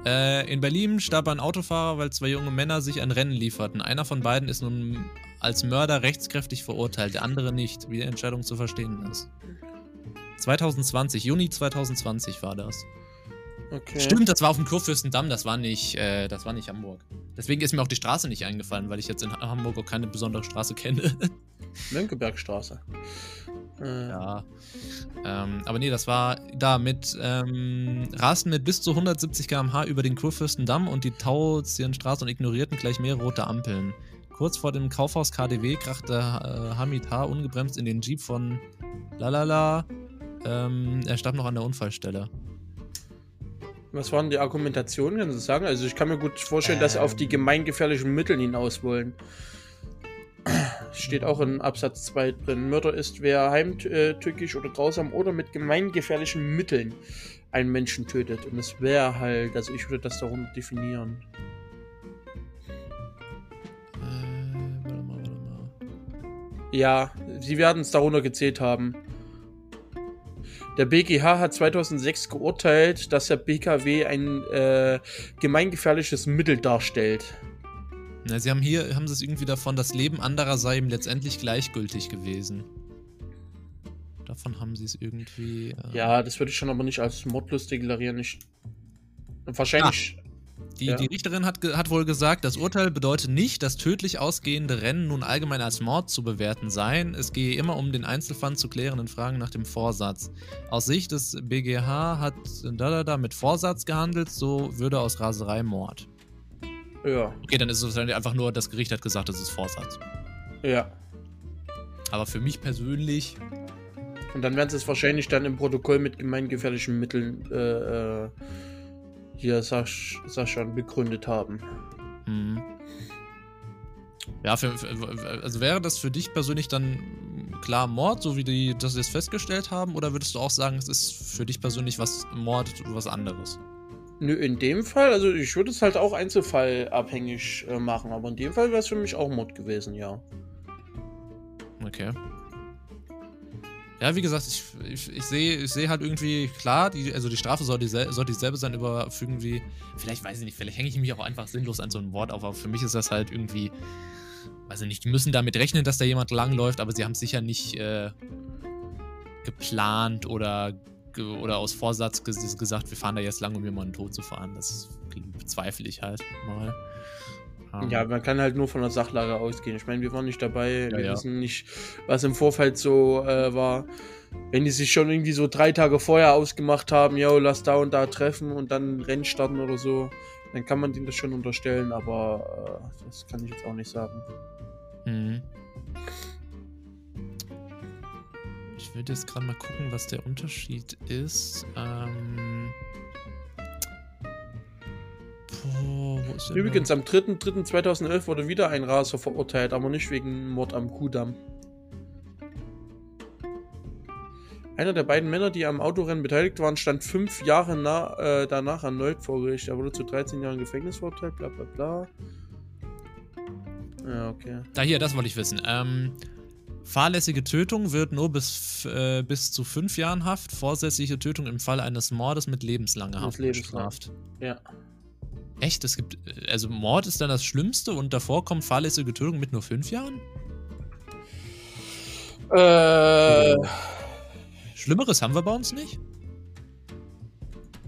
Äh, in Berlin starb ein Autofahrer, weil zwei junge Männer sich ein Rennen lieferten. Einer von beiden ist nun als Mörder rechtskräftig verurteilt, der andere nicht, wie die Entscheidung zu verstehen ist. 2020, Juni 2020 war das. Okay. Stimmt, das war auf dem Kurfürstendamm, das war nicht, äh, das war nicht Hamburg. Deswegen ist mir auch die Straße nicht eingefallen, weil ich jetzt in Hamburg auch keine besondere Straße kenne. Mönckebergstraße. Äh. Ja. Ähm, aber nee, das war da mit ähm, rasten mit bis zu 170 km/h über den Kurfürstendamm und die Tauzienstraße und ignorierten gleich mehrere rote Ampeln. Kurz vor dem Kaufhaus KDW krachte äh, Hamid H. ungebremst in den Jeep von Lalala. Ähm, er starb noch an der Unfallstelle. Was waren die Argumentationen, kannst du sagen? Also ich kann mir gut vorstellen, ähm, dass sie auf die ähm. gemeingefährlichen Mittel hinaus wollen. Steht auch in Absatz 2 drin. Mörder ist, wer heimtückisch oder grausam oder mit gemeingefährlichen Mitteln einen Menschen tötet. Und es wäre halt, also ich würde das darunter definieren. Ja, sie werden es darunter gezählt haben. Der BGH hat 2006 geurteilt, dass der BKW ein äh, gemeingefährliches Mittel darstellt. Na, sie haben hier, haben sie es irgendwie davon, das Leben anderer sei ihm letztendlich gleichgültig gewesen. Davon haben sie es irgendwie. Äh ja, das würde ich schon aber nicht als Mordlust deklarieren. Ich, wahrscheinlich. Die, ja. die, Richterin hat, hat wohl gesagt, das Urteil bedeutet nicht, dass tödlich ausgehende Rennen nun allgemein als Mord zu bewerten seien. Es gehe immer um den Einzelfall zu klärenden Fragen nach dem Vorsatz. Aus Sicht des BGH hat da, da, da mit Vorsatz gehandelt, so würde aus Raserei Mord. Ja. Okay, dann ist es einfach nur, das Gericht hat gesagt, das ist Vorsatz. Ja. Aber für mich persönlich. Und dann werden sie es wahrscheinlich dann im Protokoll mit gemeingefährlichen Mitteln äh, äh, hier Sasch, Sascha begründet haben. Mhm. Ja, für, also wäre das für dich persönlich dann klar Mord, so wie die das jetzt festgestellt haben, oder würdest du auch sagen, es ist für dich persönlich was Mord, was anderes? Nö, in dem Fall, also ich würde es halt auch einzelfallabhängig äh, machen, aber in dem Fall wäre es für mich auch Mod gewesen, ja. Okay. Ja, wie gesagt, ich, ich, ich sehe ich seh halt irgendwie, klar, die, also die Strafe soll, diesel, soll dieselbe sein, über irgendwie, vielleicht weiß ich nicht, vielleicht hänge ich mich auch einfach sinnlos an so ein Wort auf, aber für mich ist das halt irgendwie, weiß ich nicht, die müssen damit rechnen, dass da jemand langläuft, aber sie haben sicher nicht äh, geplant oder oder aus Vorsatz gesagt, wir fahren da jetzt lang, um jemanden tot zu fahren. Das bezweifle ich halt mal. Ja, man kann halt nur von der Sachlage ausgehen. Ich meine, wir waren nicht dabei, ja, wir ja. wissen nicht, was im Vorfeld so äh, war. Wenn die sich schon irgendwie so drei Tage vorher ausgemacht haben, yo, lass da und da treffen und dann Rennen starten oder so, dann kann man denen das schon unterstellen, aber äh, das kann ich jetzt auch nicht sagen. Mhm. Ich will jetzt gerade mal gucken, was der Unterschied ist. Ähm. Boah, wo ist Übrigens, am 3.3.2011 wurde wieder ein Raser verurteilt, aber nicht wegen Mord am Kudamm. Einer der beiden Männer, die am Autorennen beteiligt waren, stand fünf Jahre na, äh, danach erneut vor Gericht. Er wurde zu 13 Jahren Gefängnis verurteilt, bla bla bla. Ja, okay. Da hier, das wollte ich wissen. Ähm, Fahrlässige Tötung wird nur bis, äh, bis zu fünf Jahren Haft, vorsätzliche Tötung im Fall eines Mordes mit lebenslanger Haft bestraft. Ja. Echt? Es gibt. Also Mord ist dann das Schlimmste und davor kommt fahrlässige Tötung mit nur fünf Jahren? Äh. Schlimmeres haben wir bei uns nicht?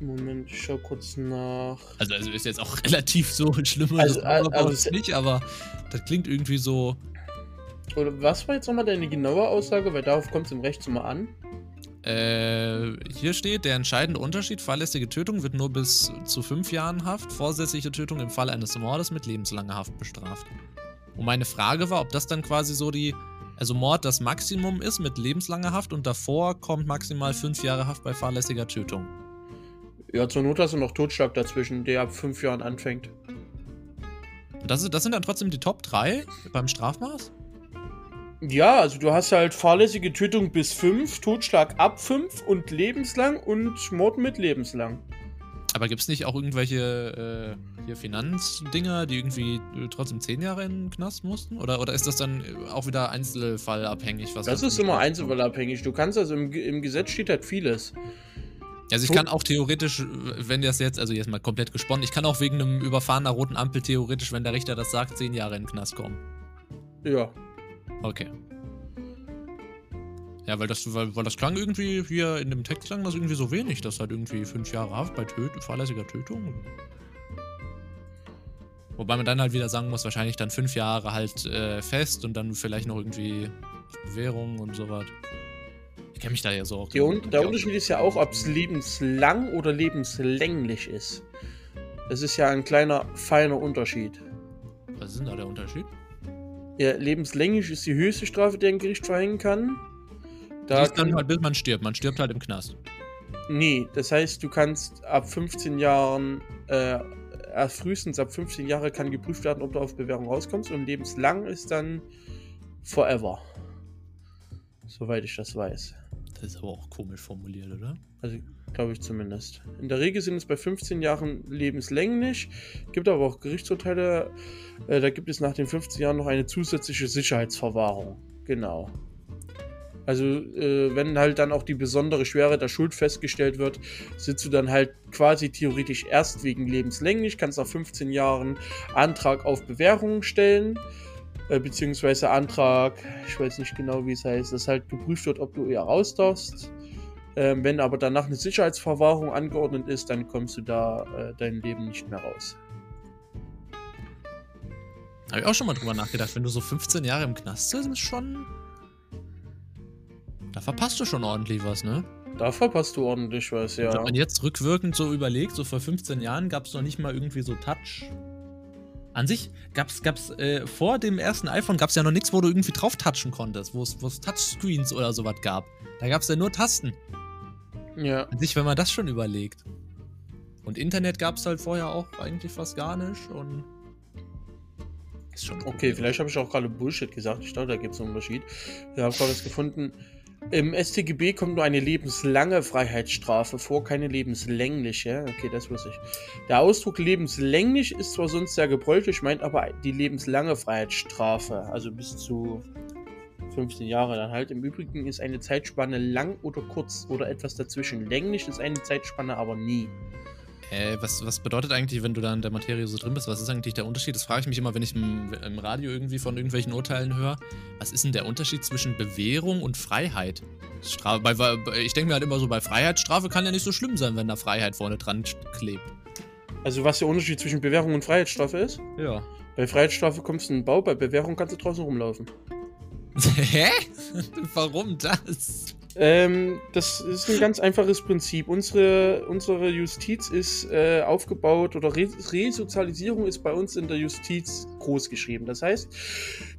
Moment, ich schau kurz nach. Also, also ist jetzt auch relativ so schlimm, Also, wir bei also uns se- nicht, aber das klingt irgendwie so. Oder was war jetzt nochmal deine genaue Aussage? Weil darauf kommt es im Recht mal an. Äh, hier steht, der entscheidende Unterschied, fahrlässige Tötung wird nur bis zu fünf Jahren Haft, vorsätzliche Tötung im Fall eines Mordes mit lebenslanger Haft bestraft. Und meine Frage war, ob das dann quasi so die, also Mord das Maximum ist mit lebenslanger Haft und davor kommt maximal fünf Jahre Haft bei fahrlässiger Tötung. Ja, zur Not hast du noch Totschlag dazwischen, der ab fünf Jahren anfängt. Das, das sind dann trotzdem die Top 3 beim Strafmaß? Ja, also du hast halt fahrlässige Tötung bis fünf, Totschlag ab fünf und lebenslang und Mord mit lebenslang. Aber gibt es nicht auch irgendwelche äh, hier Finanzdinger, die irgendwie äh, trotzdem zehn Jahre in den Knast mussten? Oder, oder ist das dann äh, auch wieder einzelfallabhängig? Was Das da ist immer einzelfallabhängig. Du kannst also im, im Gesetz steht halt vieles. Also ich kann auch theoretisch, wenn das jetzt, also jetzt mal komplett gesponnen, ich kann auch wegen einem überfahrener roten Ampel theoretisch, wenn der Richter das sagt, zehn Jahre in den Knast kommen. Ja. Okay. Ja, weil das, weil, weil das klang irgendwie, hier in dem Text klang das irgendwie so wenig, dass halt irgendwie fünf Jahre Haft bei Töt fahrlässiger Tötung. Wobei man dann halt wieder sagen muss, wahrscheinlich dann fünf Jahre halt äh, fest und dann vielleicht noch irgendwie Bewährung und so was. Ich kenne mich da ja so auch. Der, Un der Unterschied ist ja auch, ob es lebenslang oder lebenslänglich ist. Das ist ja ein kleiner, feiner Unterschied. Was ist denn da der Unterschied? Ja, lebenslänglich ist die höchste Strafe, die ein Gericht verhängen kann. Da ist dann kann, halt, bis man stirbt. Man stirbt halt im Knast. nee, das heißt, du kannst ab 15 Jahren, äh, erst frühestens ab 15 Jahre kann geprüft werden, ob du auf Bewährung rauskommst und lebenslang ist dann forever. Soweit ich das weiß. Das ist aber auch komisch formuliert, oder? Also, glaube ich zumindest. In der Regel sind es bei 15 Jahren lebenslänglich. Gibt aber auch Gerichtsurteile, äh, da gibt es nach den 15 Jahren noch eine zusätzliche Sicherheitsverwahrung. Genau. Also, äh, wenn halt dann auch die besondere Schwere der Schuld festgestellt wird, sitzt du dann halt quasi theoretisch erst wegen lebenslänglich, kannst nach 15 Jahren Antrag auf Bewährung stellen, äh, beziehungsweise Antrag, ich weiß nicht genau, wie es heißt, dass halt geprüft wird, ob du eher raus darfst. Ähm, wenn aber danach eine Sicherheitsverwahrung angeordnet ist, dann kommst du da äh, dein Leben nicht mehr raus. Habe ich auch schon mal drüber nachgedacht. Wenn du so 15 Jahre im Knast sitzt, ist schon. Da verpasst du schon ordentlich was, ne? Da verpasst du ordentlich was, ja. Wenn man jetzt rückwirkend so überlegt, so vor 15 Jahren gab es noch nicht mal irgendwie so Touch. An sich gab's, gab's äh, vor dem ersten iPhone gab es ja noch nichts, wo du irgendwie drauf touchen konntest, wo es wo es Touchscreens oder sowas gab. Da gab es ja nur Tasten. Ja. An sich, wenn man das schon überlegt. Und Internet gab es halt vorher auch eigentlich fast gar nicht und. Ist schon Okay, cool. vielleicht habe ich auch gerade Bullshit gesagt. Ich glaube, da gibt es einen Unterschied. Wir haben gerade was gefunden. Im StGB kommt nur eine lebenslange Freiheitsstrafe vor, keine lebenslängliche. Okay, das wusste ich. Der Ausdruck lebenslänglich ist zwar sonst sehr gebräuchlich, meint aber die lebenslange Freiheitsstrafe, also bis zu 15 Jahre dann halt. Im Übrigen ist eine Zeitspanne lang oder kurz oder etwas dazwischen. Länglich ist eine Zeitspanne aber nie. Äh, was, was bedeutet eigentlich, wenn du da in der Materie so drin bist? Was ist eigentlich der Unterschied? Das frage ich mich immer, wenn ich im, im Radio irgendwie von irgendwelchen Urteilen höre. Was ist denn der Unterschied zwischen Bewährung und Freiheit? Strafe, bei, bei, ich denke mir halt immer so, bei Freiheitsstrafe kann ja nicht so schlimm sein, wenn da Freiheit vorne dran klebt. Also was der Unterschied zwischen Bewährung und Freiheitsstrafe ist? Ja. Bei Freiheitsstrafe kommst du in den Bau, bei Bewährung kannst du draußen rumlaufen. Hä? Warum das? Ähm, das ist ein ganz einfaches Prinzip. Unsere, unsere Justiz ist äh, aufgebaut oder Re Resozialisierung ist bei uns in der Justiz groß geschrieben. Das heißt,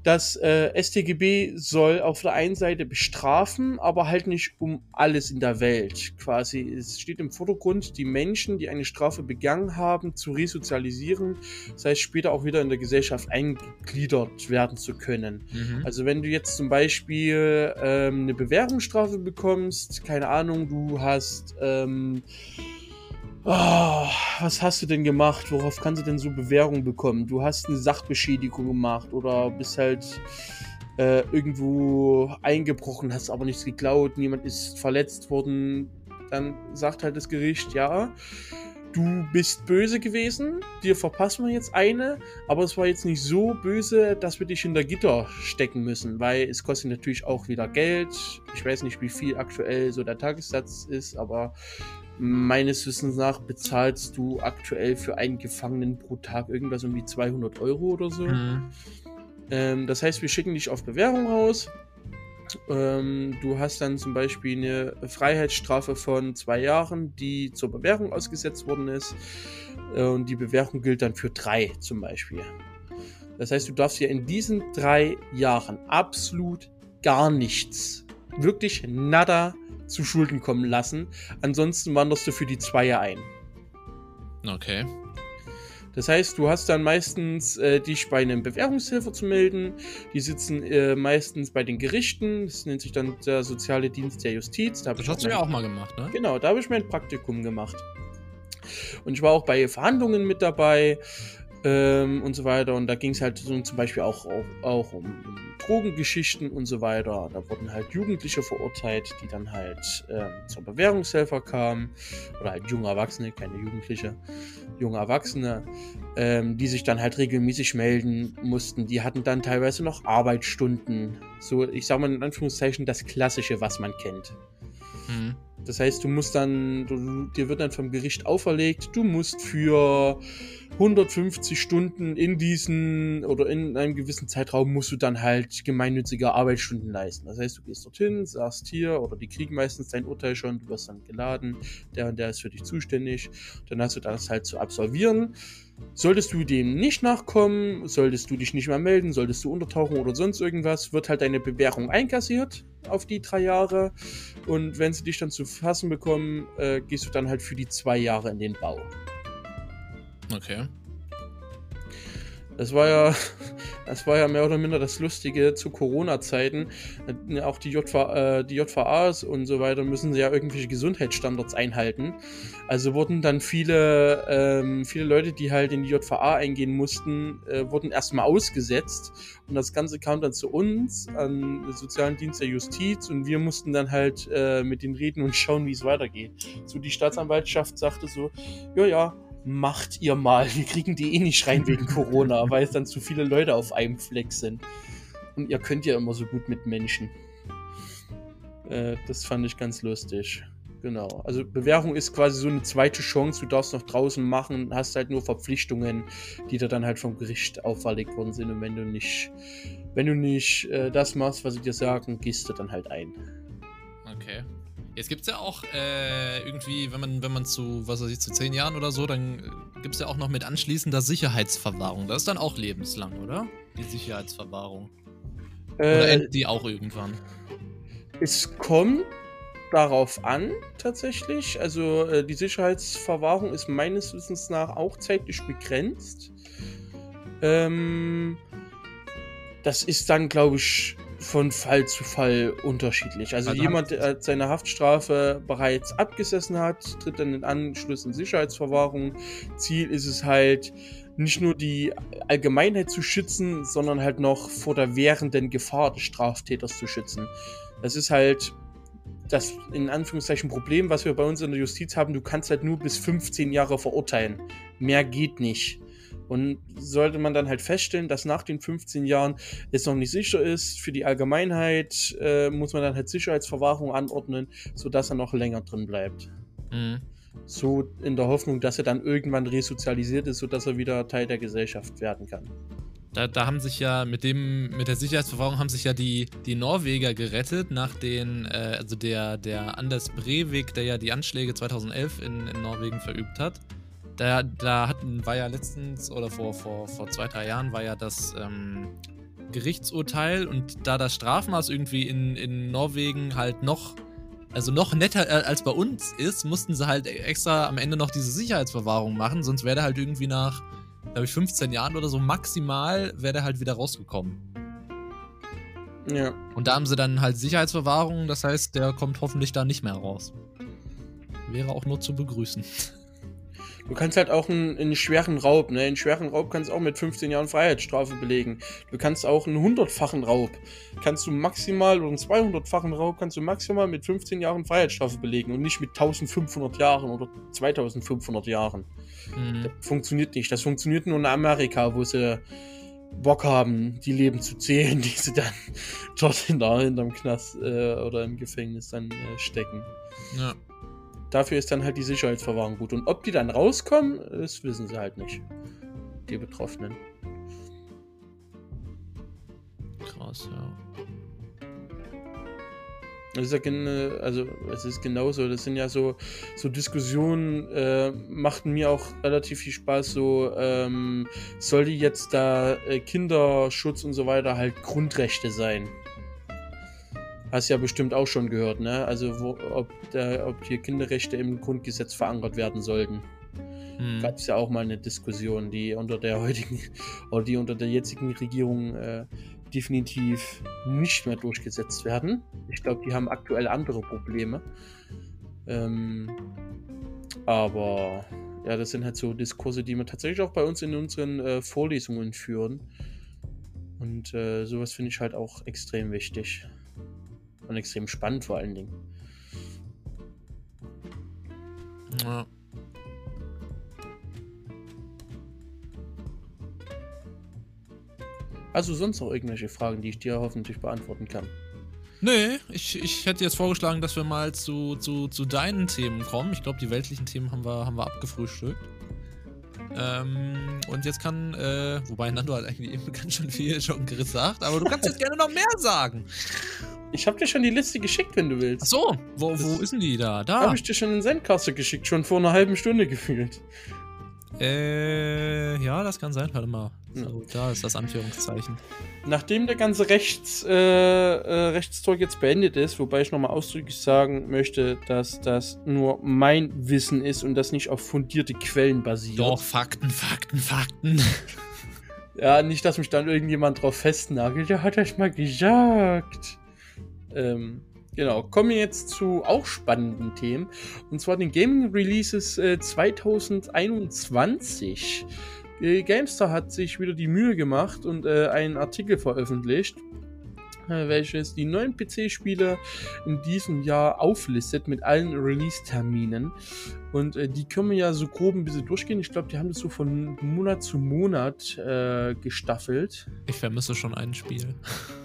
das äh, StGB soll auf der einen Seite bestrafen, aber halt nicht um alles in der Welt. Quasi, es steht im Vordergrund, die Menschen, die eine Strafe begangen haben, zu resozialisieren, das heißt später auch wieder in der Gesellschaft eingegliedert werden zu können. Mhm. Also wenn du jetzt zum Beispiel ähm, eine Bewährungsstrafe bekommst, keine Ahnung, du hast, ähm, ah, was hast du denn gemacht? Worauf kannst du denn so Bewährung bekommen? Du hast eine Sachbeschädigung gemacht oder bist halt äh, irgendwo eingebrochen, hast aber nichts geklaut, niemand ist verletzt worden, dann sagt halt das Gericht, ja, du bist böse gewesen, dir verpassen wir jetzt eine, aber es war jetzt nicht so böse, dass wir dich hinter Gitter stecken müssen, weil es kostet natürlich auch wieder Geld. Ich weiß nicht, wie viel aktuell so der Tagessatz ist, aber meines Wissens nach bezahlst du aktuell für einen Gefangenen pro Tag irgendwas um die 200 Euro oder so. Mhm. Ähm, das heißt, wir schicken dich auf Bewährung raus. Ähm, du hast dann zum Beispiel eine Freiheitsstrafe von zwei Jahren, die zur Bewährung ausgesetzt worden ist. Äh, und die Bewährung gilt dann für drei zum Beispiel. Das heißt, du darfst ja in diesen drei Jahren absolut gar nichts, wirklich nada zu Schulden kommen lassen. Ansonsten wanderst du für die Zweier ein. Okay. Das heißt, du hast dann meistens äh, dich bei einem Bewährungshelfer zu melden. Die sitzen äh, meistens bei den Gerichten. Das nennt sich dann der soziale Dienst der Justiz. Da das hast du ja auch mal gemacht, ne? Genau, da habe ich mein Praktikum gemacht. Und ich war auch bei Verhandlungen mit dabei ähm, und so weiter. Und da ging es halt so zum Beispiel auch, auch, auch um, um, Drogengeschichten und so weiter. Da wurden halt Jugendliche verurteilt, die dann halt ähm, zur Bewährungshelfer kamen. Oder halt junge Erwachsene, keine Jugendliche junge Erwachsene, ähm, die sich dann halt regelmäßig melden mussten. Die hatten dann teilweise noch Arbeitsstunden. So, ich sag mal in Anführungszeichen, das Klassische, was man kennt. Mhm. Das heißt, du musst dann, du, dir wird dann vom Gericht auferlegt, du musst für 150 Stunden in diesen oder in einem gewissen Zeitraum musst du dann halt gemeinnützige Arbeitsstunden leisten. Das heißt, du gehst dorthin, sagst hier, oder die kriegen meistens dein Urteil schon, du wirst dann geladen, der und der ist für dich zuständig. Dann hast du das halt zu absolvieren. Solltest du dem nicht nachkommen, solltest du dich nicht mehr melden, solltest du untertauchen oder sonst irgendwas, wird halt deine Bewährung einkassiert auf die drei Jahre. Und wenn sie dich dann zu fassen bekommen, äh, gehst du dann halt für die zwei Jahre in den Bau. Okay. Das war ja, das war ja mehr oder minder das Lustige zu Corona-Zeiten. Auch die, JVA, äh, die JVAs und so weiter müssen ja irgendwelche Gesundheitsstandards einhalten. Also wurden dann viele, ähm, viele Leute, die halt in die JVA eingehen mussten, äh, wurden erstmal ausgesetzt. Und das Ganze kam dann zu uns, an den sozialen Dienst der Justiz. Und wir mussten dann halt äh, mit denen reden und schauen, wie es weitergeht. So die Staatsanwaltschaft sagte so, ja, ja, macht ihr mal. Wir kriegen die eh nicht rein wegen Corona, weil es dann zu viele Leute auf einem Fleck sind. Und ihr könnt ja immer so gut mit Menschen. Äh, das fand ich ganz lustig. Genau. Also Bewährung ist quasi so eine zweite Chance. Du darfst noch draußen machen, hast halt nur Verpflichtungen, die dir dann halt vom Gericht auferlegt worden sind. Und wenn du nicht, wenn du nicht äh, das machst, was sie dir sagen, gehst du dann halt ein. Okay. Jetzt gibt es ja auch äh, irgendwie, wenn man, wenn man zu, was weiß ich, zu zehn Jahren oder so, dann äh, gibt es ja auch noch mit anschließender Sicherheitsverwahrung. Das ist dann auch lebenslang, oder? Die Sicherheitsverwahrung. Äh, oder endet die auch irgendwann? Es kommt darauf an, tatsächlich. Also äh, die Sicherheitsverwahrung ist meines Wissens nach auch zeitlich begrenzt. Ähm, das ist dann, glaube ich, von Fall zu Fall unterschiedlich. Also, also jemand, der seine Haftstrafe bereits abgesessen hat, tritt dann in Anschluss in Sicherheitsverwahrung. Ziel ist es halt, nicht nur die Allgemeinheit zu schützen, sondern halt noch vor der währenden Gefahr des Straftäters zu schützen. Das ist halt das in Anführungszeichen Problem, was wir bei uns in der Justiz haben. Du kannst halt nur bis 15 Jahre verurteilen. Mehr geht nicht. Und sollte man dann halt feststellen, dass nach den 15 Jahren es noch nicht sicher ist für die Allgemeinheit, äh, muss man dann halt Sicherheitsverwahrung anordnen, sodass er noch länger drin bleibt. Mhm. So in der Hoffnung, dass er dann irgendwann resozialisiert ist, sodass er wieder Teil der Gesellschaft werden kann. Da, da, haben sich ja mit dem, mit der Sicherheitsverwahrung haben sich ja die, die Norweger gerettet, nach den, äh, also der, der Anders Breivik, der ja die Anschläge 2011 in, in Norwegen verübt hat. Da, da hatten, war ja letztens oder vor, vor, vor zwei, drei Jahren war ja das ähm, Gerichtsurteil und da das Strafmaß irgendwie in, in Norwegen halt noch, also noch netter äh, als bei uns ist, mussten sie halt extra am Ende noch diese Sicherheitsverwahrung machen, sonst wäre der halt irgendwie nach, glaube ich, 15 Jahren oder so maximal, wäre der halt wieder rausgekommen. Ja. Und da haben sie dann halt Sicherheitsverwahrung, das heißt, der kommt hoffentlich da nicht mehr raus. Wäre auch nur zu begrüßen. Du kannst halt auch einen, einen, schweren Raub, ne? Einen schweren Raub kannst du auch mit 15 Jahren Freiheitsstrafe belegen. Du kannst auch einen hundertfachen Raub, kannst du maximal, oder einen 200-fachen Raub kannst du maximal mit 15 Jahren Freiheitsstrafe belegen und nicht mit 1500 Jahren oder 2500 Jahren. Mhm. Das funktioniert nicht. Das funktioniert nur in Amerika, wo sie Bock haben, die Leben zu zählen, die sie dann dort hinter, hinterm Knast äh, oder im Gefängnis dann äh, stecken. Ja. Dafür ist dann halt die Sicherheitsverwahrung gut. Und ob die dann rauskommen, das wissen sie halt nicht. Die Betroffenen. Krass, ja. Das ist ja also es ist genauso. Das sind ja so, so Diskussionen, äh, machten mir auch relativ viel Spaß. So, ähm, soll die jetzt da äh, Kinderschutz und so weiter halt Grundrechte sein? Hast ja bestimmt auch schon gehört, ne? Also, wo, ob, der, ob hier Kinderrechte im Grundgesetz verankert werden sollten. Hm. Gab es ja auch mal eine Diskussion, die unter der heutigen oder die unter der jetzigen Regierung äh, definitiv nicht mehr durchgesetzt werden. Ich glaube, die haben aktuell andere Probleme. Ähm, aber ja, das sind halt so Diskurse, die wir tatsächlich auch bei uns in unseren äh, Vorlesungen führen. Und äh, sowas finde ich halt auch extrem wichtig. Und extrem spannend vor allen Dingen. Ja. Also sonst noch irgendwelche Fragen, die ich dir hoffentlich beantworten kann? Nee, ich, ich hätte jetzt vorgeschlagen, dass wir mal zu, zu, zu deinen Themen kommen. Ich glaube, die weltlichen Themen haben wir, haben wir abgefrühstückt. Ähm, und jetzt kann, äh, wobei Nando hat eigentlich eben ganz schön viel schon gesagt, aber du kannst jetzt gerne noch mehr sagen. Ich habe dir schon die Liste geschickt, wenn du willst. Ach so, wo, wo ist denn die da? Da. Habe ich dir schon in Sendkasse geschickt, schon vor einer halben Stunde gefühlt. Äh, ja, das kann sein. Warte mal. So, da ist das Anführungszeichen. Nachdem der ganze Rechts, äh, äh, Rechtstalk jetzt beendet ist, wobei ich nochmal ausdrücklich sagen möchte, dass das nur mein Wissen ist und das nicht auf fundierte Quellen basiert. Doch, Fakten, Fakten, Fakten. ja, nicht, dass mich dann irgendjemand drauf festnagelt. Der hat euch mal gesagt. Ähm, Genau, kommen wir jetzt zu auch spannenden Themen. Und zwar den Gaming Releases äh, 2021. Äh, GameStar hat sich wieder die Mühe gemacht und äh, einen Artikel veröffentlicht, äh, welches die neuen PC-Spiele in diesem Jahr auflistet mit allen Release-Terminen. Und äh, die können wir ja so grob ein bisschen durchgehen. Ich glaube, die haben das so von Monat zu Monat äh, gestaffelt. Ich vermisse schon ein Spiel.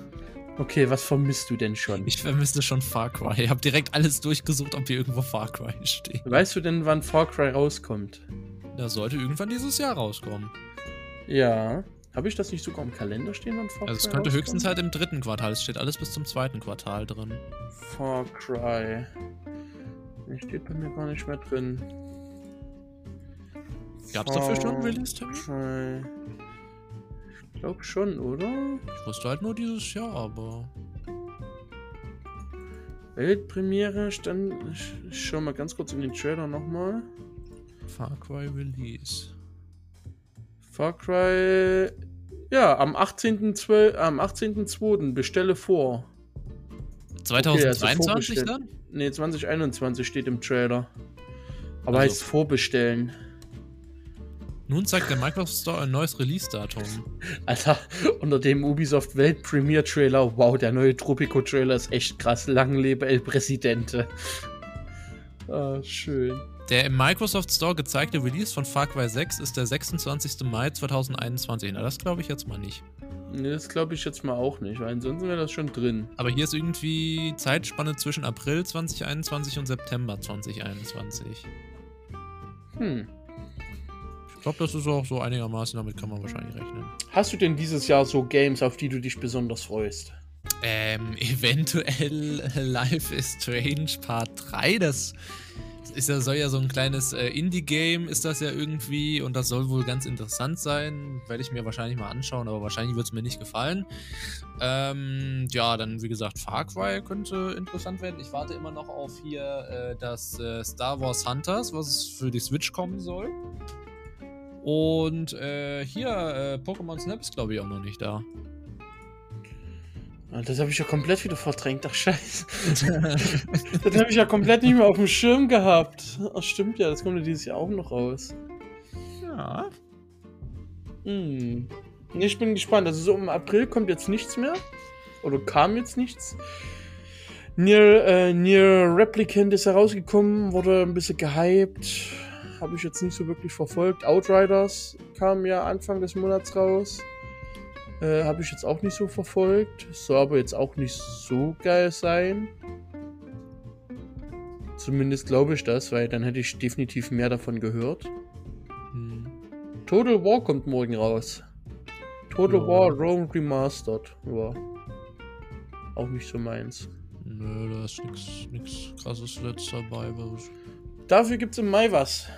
Okay, was vermisst du denn schon? Ich vermisse schon Far Cry. Ich habe direkt alles durchgesucht, ob hier irgendwo Far Cry steht. Weißt du denn, wann Far Cry rauskommt? Da sollte irgendwann dieses Jahr rauskommen. Ja. Habe ich das nicht sogar im Kalender stehen, wann Far Cry Also es könnte rauskommt? höchstens halt im dritten Quartal. Es steht alles bis zum zweiten Quartal drin. Far Cry. Das steht bei mir gar nicht mehr drin. Gab es dafür schon einen Release-Termin? Ich glaube schon, oder? Ich wusste halt nur dieses Jahr, aber. Weltpremiere stand. Ich schau mal ganz kurz in den Trailer nochmal. Far Cry Release. Far Cry. Ja, am 18.2. Am 18.2. bestelle vor. 2022 okay, also dann? Ne, 2021 steht im Trailer. Aber also. heißt vorbestellen. Nun zeigt der Microsoft Store ein neues Release-Datum. Alter, unter dem Ubisoft Welt Premiere Trailer, wow, der neue Tropico Trailer ist echt krass. Lang lebe El Presidente. Ah, schön. Der im Microsoft Store gezeigte Release von Far Cry 6 ist der 26. Mai 2021. Na, das glaube ich jetzt mal nicht. Nee, das glaube ich jetzt mal auch nicht, weil ansonsten wäre das schon drin. Aber hier ist irgendwie Zeitspanne zwischen April 2021 und September 2021. Hm. Ich glaube, das ist auch so einigermaßen, damit kann man wahrscheinlich rechnen. Hast du denn dieses Jahr so Games, auf die du dich besonders freust? Ähm, eventuell Life is Strange Part 3. Das ist ja, soll ja so ein kleines äh, Indie-Game, ist das ja irgendwie. Und das soll wohl ganz interessant sein. Werde ich mir wahrscheinlich mal anschauen, aber wahrscheinlich wird es mir nicht gefallen. Ähm, ja, dann wie gesagt, Far Cry könnte interessant werden. Ich warte immer noch auf hier äh, das äh, Star Wars Hunters, was für die Switch kommen soll. Und äh, hier, äh, Pokémon Snap ist glaube ich auch noch nicht da. Ah, das habe ich ja komplett wieder verdrängt. Ach, scheiße. das habe ich ja komplett nicht mehr auf dem Schirm gehabt. Ach, stimmt ja, das kommt ja dieses Jahr auch noch raus. Ja. Hm. Ich bin gespannt. Also so im April kommt jetzt nichts mehr. Oder kam jetzt nichts. Nier, äh, Nier Replicant ist herausgekommen, wurde ein bisschen gehypt. Habe ich jetzt nicht so wirklich verfolgt. Outriders kam ja Anfang des Monats raus. Äh, Habe ich jetzt auch nicht so verfolgt. Soll aber jetzt auch nicht so geil sein. Zumindest glaube ich das, weil dann hätte ich definitiv mehr davon gehört. Hm. Total War kommt morgen raus. Total ja. War Rome Remastered. Ja. Auch nicht so meins. Nö, da ist nichts krasses Letztes dabei. Dafür gibt es im Mai was.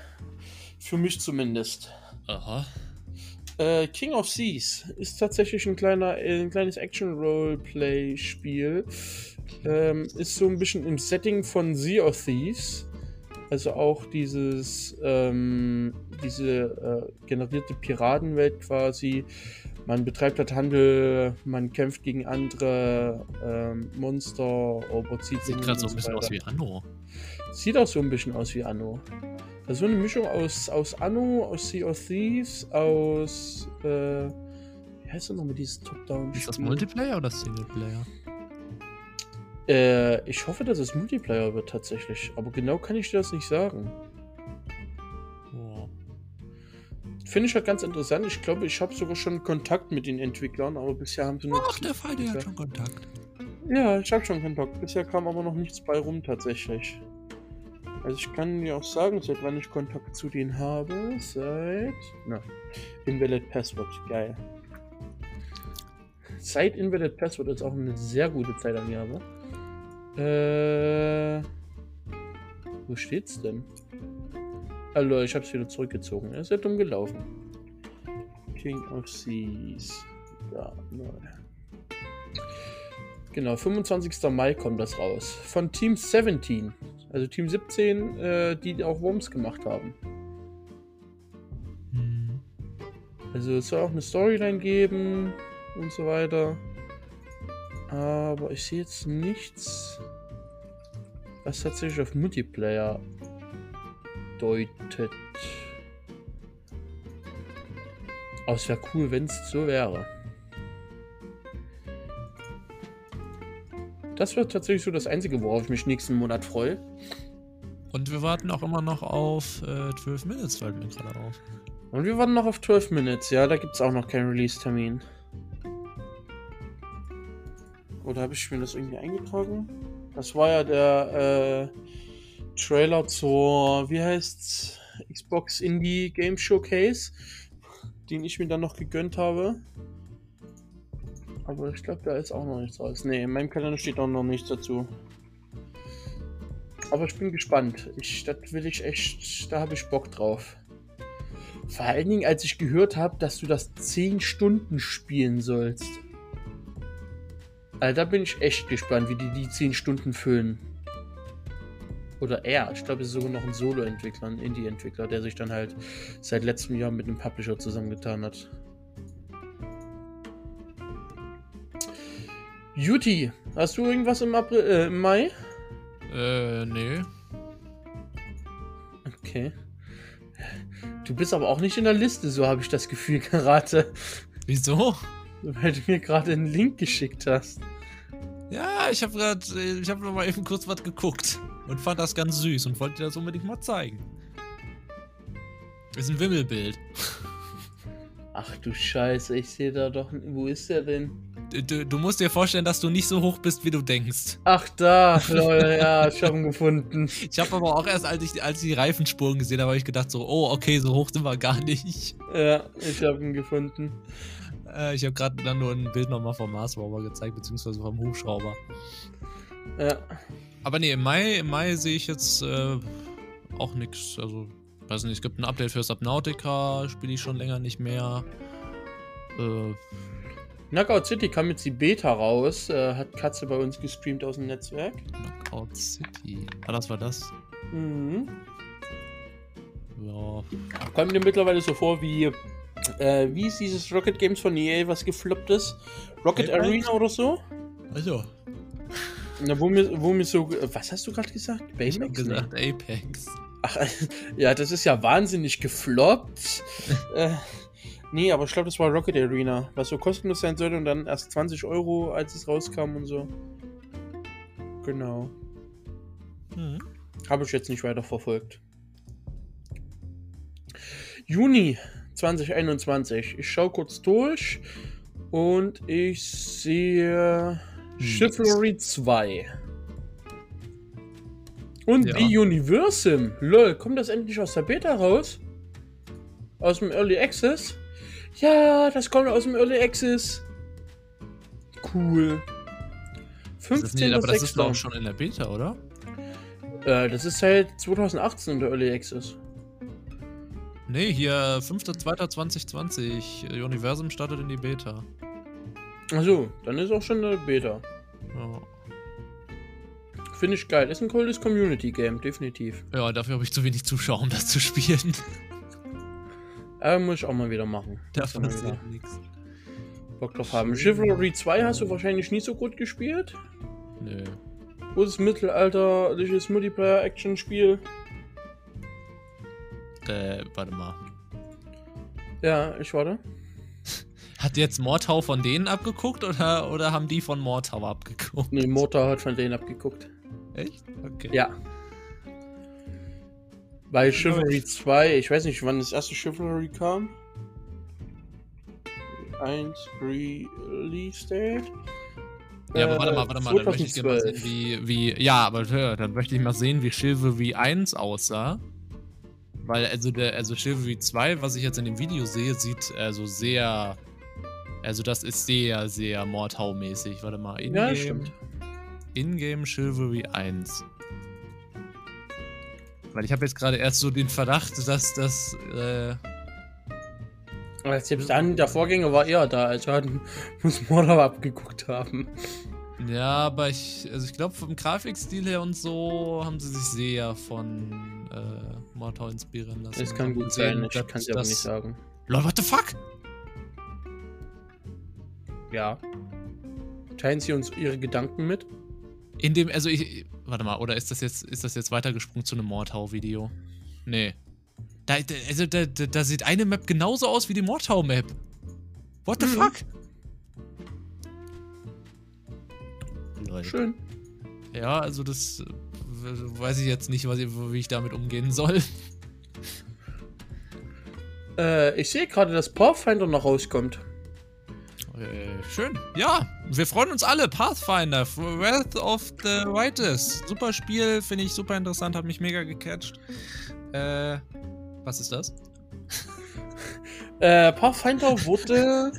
Für mich zumindest. Aha. Äh, King of Seas ist tatsächlich ein, kleiner, ein kleines Action-Roleplay-Spiel. Ähm, ist so ein bisschen im Setting von Sea of Thieves. Also auch dieses, ähm, diese äh, generierte Piratenwelt quasi. Man betreibt halt Handel, man kämpft gegen andere ähm, Monster, überzieht Sieht gerade so ein bisschen aus wie Anno. Sieht auch so ein bisschen aus wie Anno. Also eine Mischung aus, aus Anno, aus Sea of Thieves, aus. Äh, wie heißt das nochmal dieses Top-Down? Ist das Multiplayer oder Singleplayer? Äh, ich hoffe, dass es Multiplayer wird tatsächlich. Aber genau kann ich dir das nicht sagen. Finde ich halt ganz interessant. Ich glaube, ich habe sogar schon Kontakt mit den Entwicklern, aber bisher haben sie noch. Ach, der Fall, der hat schon Kontakt. Ja, ich habe schon Kontakt. Bisher kam aber noch nichts bei rum tatsächlich. Also ich kann dir auch sagen, seit wann ich Kontakt zu denen habe. Seit. Na, Invalid Password. Geil. Seit Invalid Password ist auch eine sehr gute Zeit an aber. Äh. Wo steht's denn? Hallo, ich hab's wieder zurückgezogen. Er ist ja dumm gelaufen. King of Seas. Da, neu. Genau, 25. Mai kommt das raus. Von Team 17. Also Team 17, äh, die auch Worms gemacht haben. Mhm. Also es soll auch eine Storyline geben und so weiter. Aber ich sehe jetzt nichts, was tatsächlich auf Multiplayer deutet. Aber es wäre cool, wenn es so wäre. Das wird tatsächlich so das Einzige, worauf ich mich nächsten Monat freue. Und wir warten auch immer noch auf äh, 12 Minutes, fällt mir gerade auf. Und wir warten noch auf 12 Minutes, ja, da gibt es auch noch keinen Release-Termin. Oder habe ich mir das irgendwie eingetragen? Das war ja der äh, Trailer zur, wie heißt's, Xbox Indie Game Showcase, den ich mir dann noch gegönnt habe. Aber ich glaube, da ist auch noch nichts raus. Ne, in meinem Kalender steht auch noch nichts dazu. Aber ich bin gespannt. Ich, das will ich echt, da habe ich Bock drauf. Vor allen Dingen, als ich gehört habe, dass du das 10 Stunden spielen sollst. Also da bin ich echt gespannt, wie die die 10 Stunden füllen. Oder er. Ich glaube, es ist sogar noch ein Solo-Entwickler, ein Indie-Entwickler, der sich dann halt seit letztem Jahr mit einem Publisher zusammengetan hat. Juti, hast du irgendwas im, April, äh, im Mai? Äh, nee. Okay. Du bist aber auch nicht in der Liste, so habe ich das Gefühl gerade. Wieso? Weil du mir gerade einen Link geschickt hast. Ja, ich habe gerade, ich habe noch mal eben kurz was geguckt und fand das ganz süß und wollte dir das unbedingt mal zeigen. Das ist ein Wimmelbild. Ach du Scheiße, ich sehe da doch. Wo ist der denn? Du, du, musst dir vorstellen, dass du nicht so hoch bist, wie du denkst. Ach da, Leute, ja, ich habe ihn gefunden. Ich habe aber auch erst, als ich, als ich die Reifenspuren gesehen habe, habe ich gedacht so, oh, okay, so hoch sind wir gar nicht. Ja, ich habe ihn gefunden. Äh, ich habe gerade dann nur ein Bild nochmal vom Mars Rover gezeigt, beziehungsweise vom Hubschrauber. Ja. Aber nee, im Mai, im Mai sehe ich jetzt äh, auch nichts. Also, weiß nicht, es gibt ein Update für Subnautica, spiele ich schon länger nicht mehr. Äh, Knockout City kam jetzt die Beta raus, äh, hat Katze bei uns gestreamt aus dem Netzwerk. Knockout City. Ah, das war das? Mhm. Ja. Kommt mir mittlerweile so vor wie, äh, wie ist dieses Rocket Games von EA, was gefloppt ist? Rocket Apex? Arena oder so? Also. Na, wo mir, wo mir so, was hast du gerade gesagt? Baymax? Ich hab gesagt Apex. Ach, ja, das ist ja wahnsinnig gefloppt. äh, nee, aber ich glaube, das war Rocket Arena, was so kostenlos sein sollte und dann erst 20 Euro, als es rauskam und so. Genau. Mhm. Habe ich jetzt nicht weiter verfolgt. Juni 2021. Ich schaue kurz durch und ich sehe Chivalry 2. Und ja. die Universum. Lol, kommt das endlich aus der Beta raus? Aus dem Early Access? Ja, das kommt aus dem Early Access. Cool. 15. Das ist, nee, aber das ist doch schon in der Beta, oder? Äh, das ist seit 2018 in der Early Access. Nee, hier 5.2.2020. Universum startet in die Beta. Achso, dann ist auch schon eine Beta. Ja. Finde ich geil. Ist ein cooles Community-Game, definitiv. Ja, dafür habe ich zu wenig Zuschauer, um das zu spielen. Äh, muss ich auch mal wieder machen. Davon ist ja nichts. Bock drauf haben. Chivalry 2 hast du wahrscheinlich nie so gut gespielt. Nö. Gutes mittelalterliches Multiplayer-Action-Spiel. Äh, warte mal. Ja, ich warte. Hat jetzt Mordhau von denen abgeguckt oder, oder haben die von Mordhau abgeguckt? Nee, Mordhau hat von denen abgeguckt. Echt? Okay. Ja. Bei Chivalry 2, ich weiß nicht, wann das erste Chivalry kam. 1 Release Date. Ja, aber warte mal, warte mal, dann möchte ich mal sehen, wie, wie, ja, aber dann möchte ich mal sehen, wie Chivalry 1 aussah. Weil, also, der, also Chivalry 2, was ich jetzt in dem Video sehe, sieht also sehr, also das ist sehr, sehr Mordhau-mäßig. Warte mal, Ingame, ja, stimmt. Ingame Chivalry 1. Weil ich habe jetzt gerade erst so den Verdacht, dass das, äh, selbst dann, der Vorgänger war eher da, also hat, muss Mordor abgeguckt haben. Ja, aber ich, also ich glaube vom Grafikstil her und so haben sie sich sehr von äh, Mordor inspirieren lassen. Das kann gut sein, ich kann es aber nicht sagen. Lol, what the fuck? Ja. Teilen Sie uns Ihre Gedanken mit? In dem, also ich, warte mal, oder ist das jetzt, ist das jetzt weitergesprungen zu einem Mordhau-Video? Nee. Da, also da, da, da, sieht eine Map genauso aus wie die Mordhau-Map. What the mhm. fuck? Leute. Schön. Ja, also das weiß ich jetzt nicht, was ich, wie ich damit umgehen soll. Äh, ich sehe gerade, dass Pathfinder noch rauskommt. Äh, schön. Ja, wir freuen uns alle. Pathfinder, Wrath of the Righteous. Super Spiel, finde ich super interessant, hat mich mega gecatcht. Äh, was ist das? äh, Pathfinder wurde,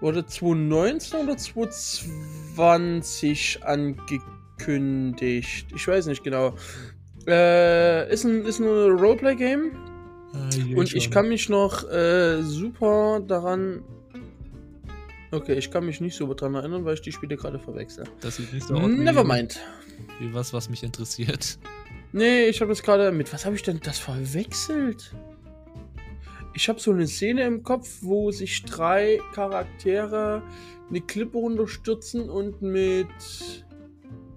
wurde 2019 oder 2020 angekündigt. Ich weiß nicht genau. Äh, ist ein, ist ein Roleplay-Game. Äh, und ich kann mich noch äh, super daran. Okay, ich kann mich nicht so daran erinnern, weil ich die Spiele gerade verwechsel. Das sieht nicht so aus. Nevermind. Wie was, was mich interessiert. Nee, ich habe das gerade. Mit was habe ich denn das verwechselt? Ich habe so eine Szene im Kopf, wo sich drei Charaktere eine Klippe runterstürzen und mit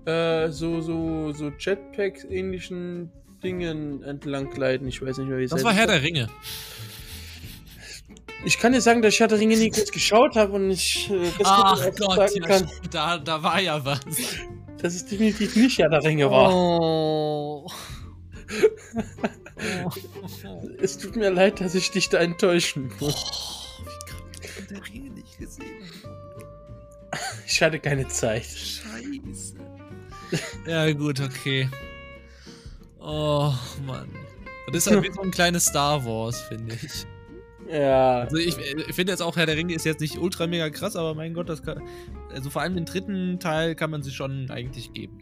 äh, so, so, so Jetpack-ähnlichen Dingen entlang gleiten. Ich weiß nicht mehr, wie es Das war Herr der Ringe. Ich kann dir sagen, dass ich Herr der Ringe nie kurz geschaut habe und ich äh, das Ach Gott, sagen ja, kann. Da, da war ja was. Dass es definitiv nicht Herr der Ringe war. Oh. es tut mir leid, dass ich dich da enttäuschen muss. Oh, wie kann ich der Ringe nicht gesehen Ich hatte keine Zeit. Scheiße. Ja, gut, okay. Oh, Mann. Das ist halt wie so ein kleines Star Wars, finde ich. Ja. Also ich, ich finde jetzt auch, Herr der Ringe ist jetzt nicht ultra mega krass, aber mein Gott, das kann. Also vor allem den dritten Teil kann man sich schon eigentlich geben.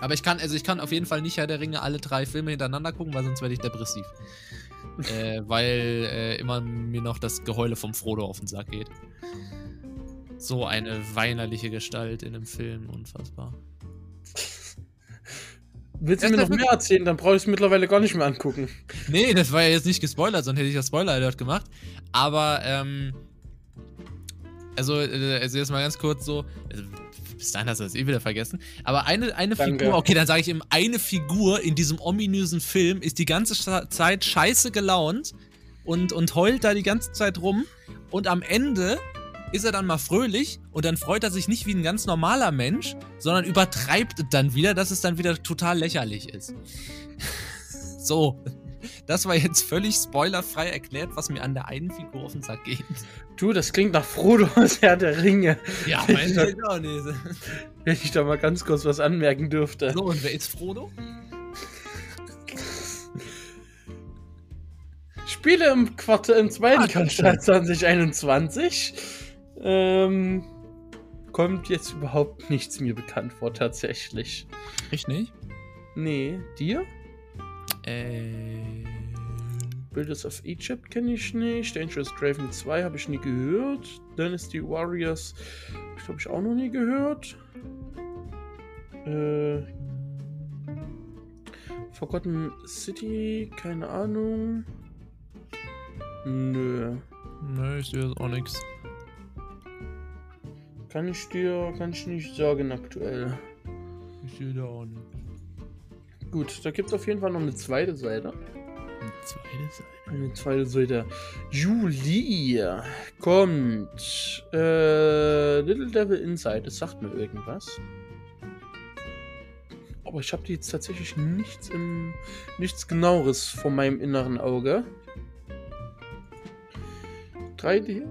Aber ich kann, also ich kann auf jeden Fall nicht Herr der Ringe alle drei Filme hintereinander gucken, weil sonst werde ich depressiv. äh, weil äh, immer mir noch das Geheule vom Frodo auf den Sack geht. So eine weinerliche Gestalt in einem Film, unfassbar. Willst du mir noch mehr erzählen? Dann brauche ich es mittlerweile gar nicht mehr angucken. Nee, das war ja jetzt nicht gespoilert, sonst hätte ich das Spoiler-Alert gemacht. Aber, ähm. Also, äh, also jetzt mal ganz kurz so. Also, bis dahin hast du das eh wieder vergessen. Aber eine, eine Danke. Figur, okay, dann sage ich ihm, eine Figur in diesem ominösen Film ist die ganze Zeit scheiße gelaunt und, und heult da die ganze Zeit rum. Und am Ende ist er dann mal fröhlich und dann freut er sich nicht wie ein ganz normaler Mensch, sondern übertreibt dann wieder, dass es dann wieder total lächerlich ist. so. Das war jetzt völlig spoilerfrei erklärt, was mir an der einen Figur auf den Sack geht. Du, das klingt nach Frodo aus Herr der Ringe. Ja, mein Gott auch nicht. Wenn ich da mal ganz kurz was anmerken dürfte. So, und wer ist Frodo? Spiele im Quartal, im zweiten Ah, Quartal 2021. Ähm, kommt jetzt überhaupt nichts mir bekannt vor, tatsächlich. Ich nicht. Nee, dir? Äh. Builders of Egypt kenne ich nicht. Dangerous Draven 2 habe ich nie gehört. Dynasty Warriors habe ich glaube ich auch noch nie gehört. Äh, Forgotten City, keine Ahnung. Nö. Nö, ich sehe jetzt auch nix. Kann ich dir, kann ich nicht sagen aktuell. Ich sehe da auch nix. Gut, da gibt es auf jeden Fall noch eine zweite Seite. Eine zweite Seite. Eine zweite Seite. Juli kommt äh, Little Devil Inside. Das sagt mir irgendwas. Aber ich habe jetzt tatsächlich nichts im nichts genaueres vor meinem inneren Auge. 3D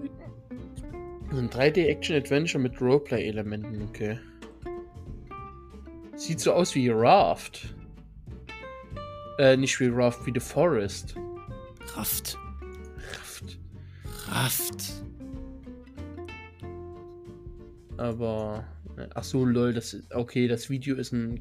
ein 3D Action Adventure mit Roleplay Elementen, okay. Sieht so aus wie Raft. Äh, nicht wie Raft, wie The Forest. Raft. Raft. Raft. Aber. Ach so, lol, das ist. Okay, das Video ist ein.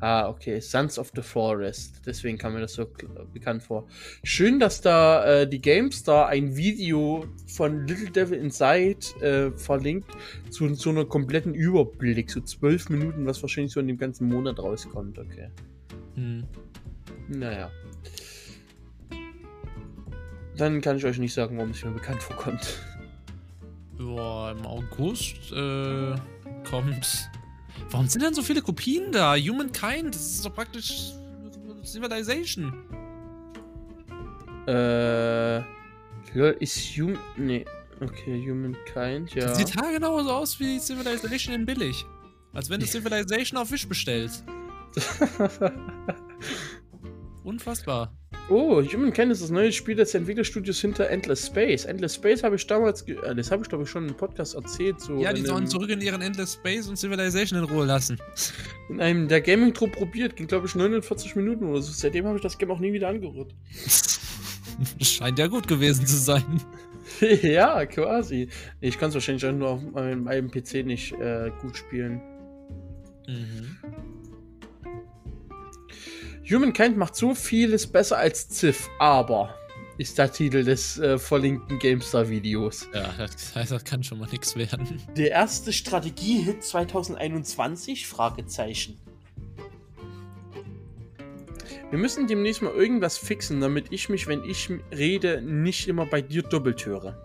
Ah, okay. Sons of the Forest. Deswegen kam mir das so bekannt vor. Schön, dass da äh, die GameStar ein Video von Little Devil Inside äh, verlinkt zu so einer kompletten Überblick. So zwölf Minuten, was wahrscheinlich so in dem ganzen Monat rauskommt. Okay. Hm. Naja. Dann kann ich euch nicht sagen, warum es mir bekannt vorkommt. Ja, im August äh, kommt. Warum sind denn so viele Kopien da? Humankind, das ist doch praktisch Civilization. Äh. Ist Human. Nee. Okay, Humankind, ja. Das sieht haargenau so aus wie Civilization in billig. Als wenn du Civilization auf Wish bestellst. Unfassbar. oh, Humankind ist das neue Spiel des Entwicklerstudios hinter Endless Space. Endless Space habe ich damals. Äh, das habe ich, glaube ich, schon im Podcast erzählt. So Ja, die sollen zurück in ihren Endless Space und Civilization in Ruhe lassen. in einem der Gaming-Trupp probiert. Ging, glaube ich, 49 Minuten oder so. Seitdem habe ich das Game auch nie wieder angerührt. Scheint ja gut gewesen zu sein. ja, quasi. Ich kann es wahrscheinlich auch nur auf meinem, meinem PC nicht äh, gut spielen. Mhm. Humankind macht so vieles besser als Civ, aber ist der Titel des äh, verlinkten GameStar-Videos. Ja, das, heißt, das kann schon mal nichts werden. Der erste Strategie-Hit 2021? Fragezeichen. Wir müssen demnächst mal irgendwas fixen, damit ich mich, wenn ich rede, nicht immer bei dir doppelt höre.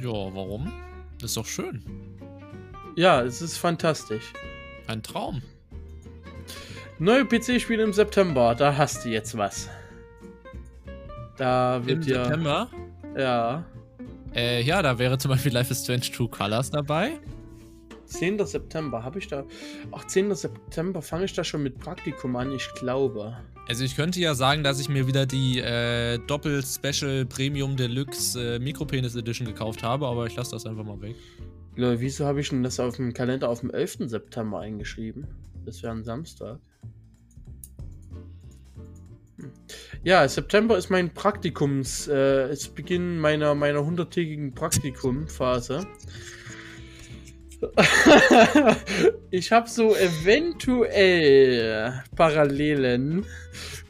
Ja, warum? Das ist doch schön. Ja, es ist fantastisch. Ein Traum. Neue PC-Spiele im September, da hast du jetzt was. Da Im wird ja. September. Ja. Äh, ja, da wäre zum Beispiel Life is Strange True Colors dabei. 10. September, habe ich da. Ach, 10. September fange ich da schon mit Praktikum an, ich glaube. Also ich könnte ja sagen, dass ich mir wieder die äh, Doppel-Special Premium Deluxe äh, Mikropenis Edition gekauft habe, aber ich lasse das einfach mal weg. Lol, Wieso habe ich denn das auf dem Kalender auf dem 11. September eingeschrieben? Das wäre ein Samstag. Ja, September ist mein Praktikums, äh, ist Beginn meiner, meiner 100-tägigen Praktikumphase. ich habe so eventuell Parallelen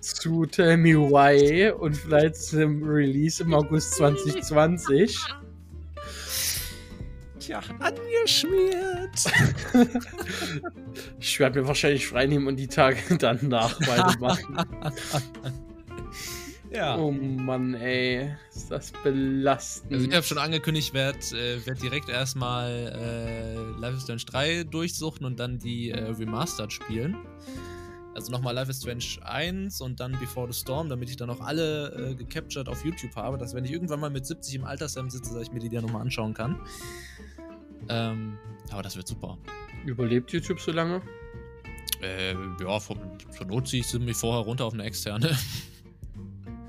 zu Tell Me Why und vielleicht zum Release im August 2020. Tja, angeschmiert. Ich werde mir wahrscheinlich frei nehmen und die Tage danach weitermachen. Ja. Oh Mann, ey. Ist das belastend. Also ich habe schon angekündigt, werde äh, werd direkt erstmal äh, Life is Strange 3 durchsuchen und dann die äh, Remastered spielen. Also nochmal Life is Strange 1 und dann Before the Storm, damit ich dann auch alle äh, gecaptured auf YouTube habe, dass wenn ich irgendwann mal mit 70 im Altersheim sitze, dass ich mir die dann nochmal anschauen kann. Ähm, aber das wird super. Überlebt YouTube so lange? Äh, ja, von, von Not ziehe ich sie mich vorher runter auf eine externe.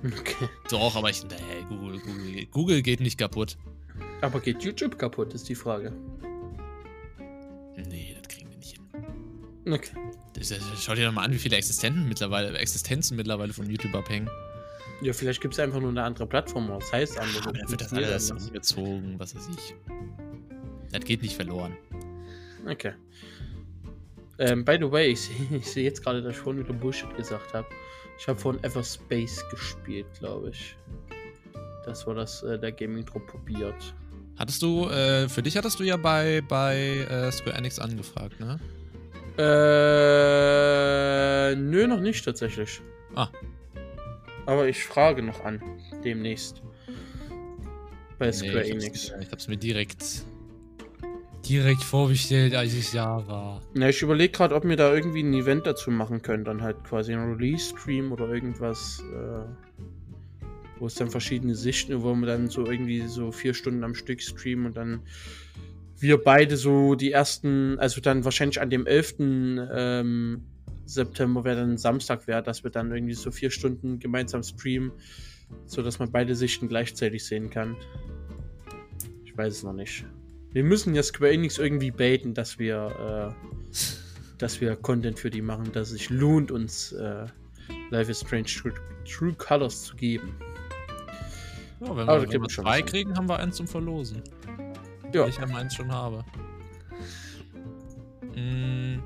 Okay. Doch, aber ich. Nee, Google, Google, Google geht nicht kaputt. Aber geht YouTube kaputt, ist die Frage. Nee, das kriegen wir nicht hin. Okay. Das, das, schau dir doch mal an, wie viele Existenzen mittlerweile, Existenzen mittlerweile von YouTube abhängen. Ja, vielleicht gibt es einfach nur eine andere Plattform, das heißt andere. Ja, dann wird das alles umgezogen, was weiß ich. Das geht nicht verloren. Okay. Ähm, by the way, ich sehe seh jetzt gerade, dass ich vorhin wieder Bullshit gesagt habe. Ich habe vorhin Everspace gespielt, glaube ich. Das war das, äh, der Gaming-Trupp probiert. Hattest du, äh, für dich hattest du ja bei, bei äh, Square Enix angefragt, ne? Äh, nö, noch nicht tatsächlich. Ah. Aber ich frage noch an, demnächst. Bei Square nee, Enix. Ich hab's mir direkt direkt vorbestellt, als ich da war. Na, ich überlege gerade, ob wir da irgendwie ein Event dazu machen können. Dann halt quasi ein Release-Stream oder irgendwas, äh, wo es dann verschiedene Sichten, wo wir dann so irgendwie so vier Stunden am Stück streamen und dann wir beide so die ersten, also dann wahrscheinlich an dem 11. Ähm, September wäre dann Samstag wäre, dass wir dann irgendwie so vier Stunden gemeinsam streamen, sodass man beide Sichten gleichzeitig sehen kann. Ich weiß es noch nicht. Wir müssen ja Square Enix irgendwie baiten, dass wir, äh, dass wir Content für die machen, dass es sich lohnt, uns äh, Life is Strange True, True Colors zu geben. Ja, wenn wir, wenn wir zwei kriegen, haben wir eins zum Verlosen. Ja. Ich ja meins schon habe. Mm,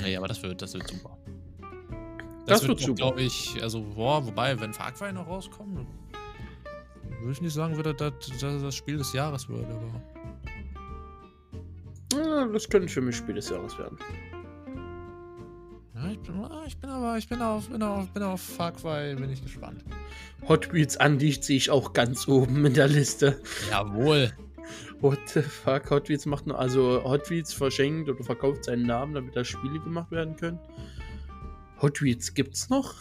naja, aber das wird, das wird super. Das, das wird, wird glaube ich, also, boah, wobei, wenn Far Cry noch rauskommt, würde ich nicht sagen, würde das, das das Spiel des Jahres wird, aber. Ja, das könnte für mich Spiel des Jahres werden. Ja, ich, bin, ah, ich bin aber, ich bin auf, bin auf, bin auf Far Cry, bin ich gespannt. Hot Wheels Undicht sehe ich auch ganz oben in der Liste. Jawohl. What the fuck? Hot Wheels macht nur, also Hot Wheels verschenkt oder verkauft seinen Namen, damit da Spiele gemacht werden können. Hot Wheels gibt's noch?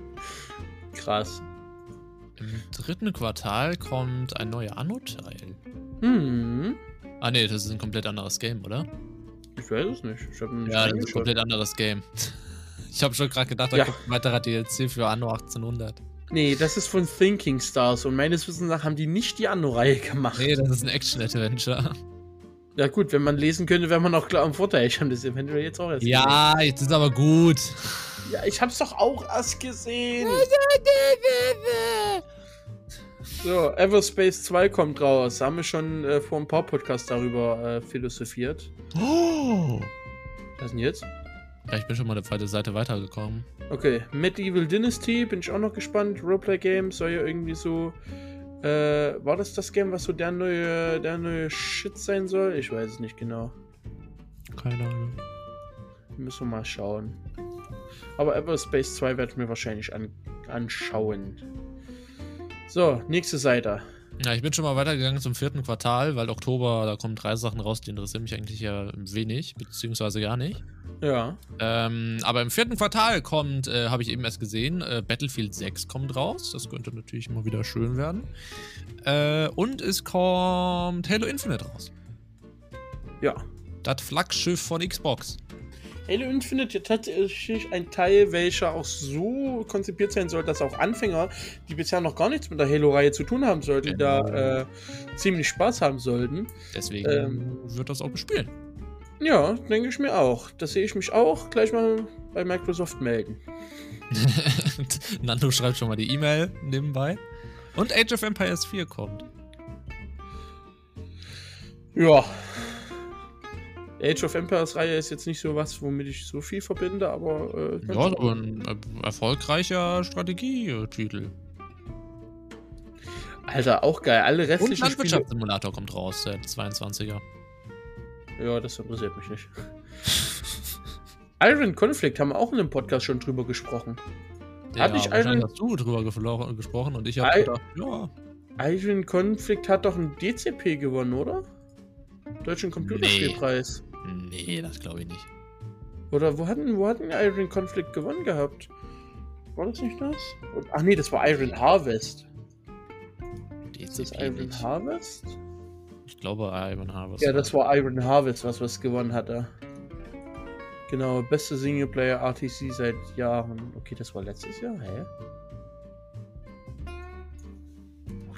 Krass. Im dritten Quartal kommt ein neuer Anno-Teil. Hm. Ah ne, das ist ein komplett anderes Game, oder? Ich weiß es nicht. Ich nicht ja, das ist ein komplett anderes Game. Ich habe schon gerade gedacht, da ja. kommt ein weiterer DLC für Anno 1800. Nee, das ist von Thinking Stars und meines Wissens nach haben die nicht die Anno-Reihe gemacht. Nee, das ist ein Action-Adventure. Ja gut, wenn man lesen könnte, wäre man auch klar im Vorteil. Ich habe das eventuell jetzt auch erst Ja, gesehen. jetzt ist aber gut. Ja, ich hab's doch auch erst gesehen. So, Everspace 2 kommt raus. Da haben wir schon äh, vor ein paar Podcasts darüber äh, philosophiert. Oh! Was ist denn jetzt? Ja, ich bin schon mal eine zweite Seite weitergekommen. Okay, Medieval Dynasty, bin ich auch noch gespannt. Roleplay-Game soll ja irgendwie so. Äh, war das das Game, was so der neue, der neue Shit sein soll? Ich weiß es nicht genau. Keine Ahnung. Müssen wir mal schauen. Aber Everspace 2 werde ich mir wahrscheinlich an anschauen. So, nächste Seite. Ja, ich bin schon mal weitergegangen zum vierten Quartal, weil Oktober, da kommen drei Sachen raus, die interessieren mich eigentlich ja wenig, beziehungsweise gar nicht. Ja. Ähm, aber im vierten Quartal kommt, äh, habe ich eben erst gesehen, äh, Battlefield 6 kommt raus. Das könnte natürlich mal wieder schön werden. Äh, und es kommt Halo Infinite raus. Ja. Das Flaggschiff von Xbox. Halo Infinite ja tatsächlich ein Teil, welcher auch so konzipiert sein soll, dass auch Anfänger, die bisher noch gar nichts mit der Halo-Reihe zu tun haben sollten, genau. da äh, ziemlich Spaß haben sollten. Deswegen ähm, wird das auch bespielen. Ja, denke ich mir auch. Da sehe ich mich auch gleich mal bei Microsoft melden. Nando schreibt schon mal die E-Mail nebenbei. Und Age of Empires 4 kommt. Ja, Age of Empires Reihe ist jetzt nicht so was, womit ich so viel verbinde, aber. Äh, ja, aber ein erfolgreicher Strategietitel. Alter, auch geil. Alle restlichen Und Landwirtschaftssimulator kommt raus, der 22er. Ja, das interessiert mich nicht. Iron Conflict haben wir auch in einem Podcast schon drüber gesprochen. Ja, Hat nicht Iron- hast du drüber gesprochen und ich habe I- gedacht, ja. Iron Conflict hat doch einen DCP gewonnen, oder? Deutschen Computerspielpreis. Nee, das glaube ich nicht. Oder wo hatten, wo hatten Iron Conflict gewonnen gehabt? War das nicht das? Und, ach nee, das war Iron Harvest. Ist das Iron nicht. Harvest? Ich glaube, Iron Harvest. Ja, das war Iron Harvest, was was gewonnen hatte. Genau, beste Singleplayer RTC seit Jahren. Okay, das war letztes Jahr, hä?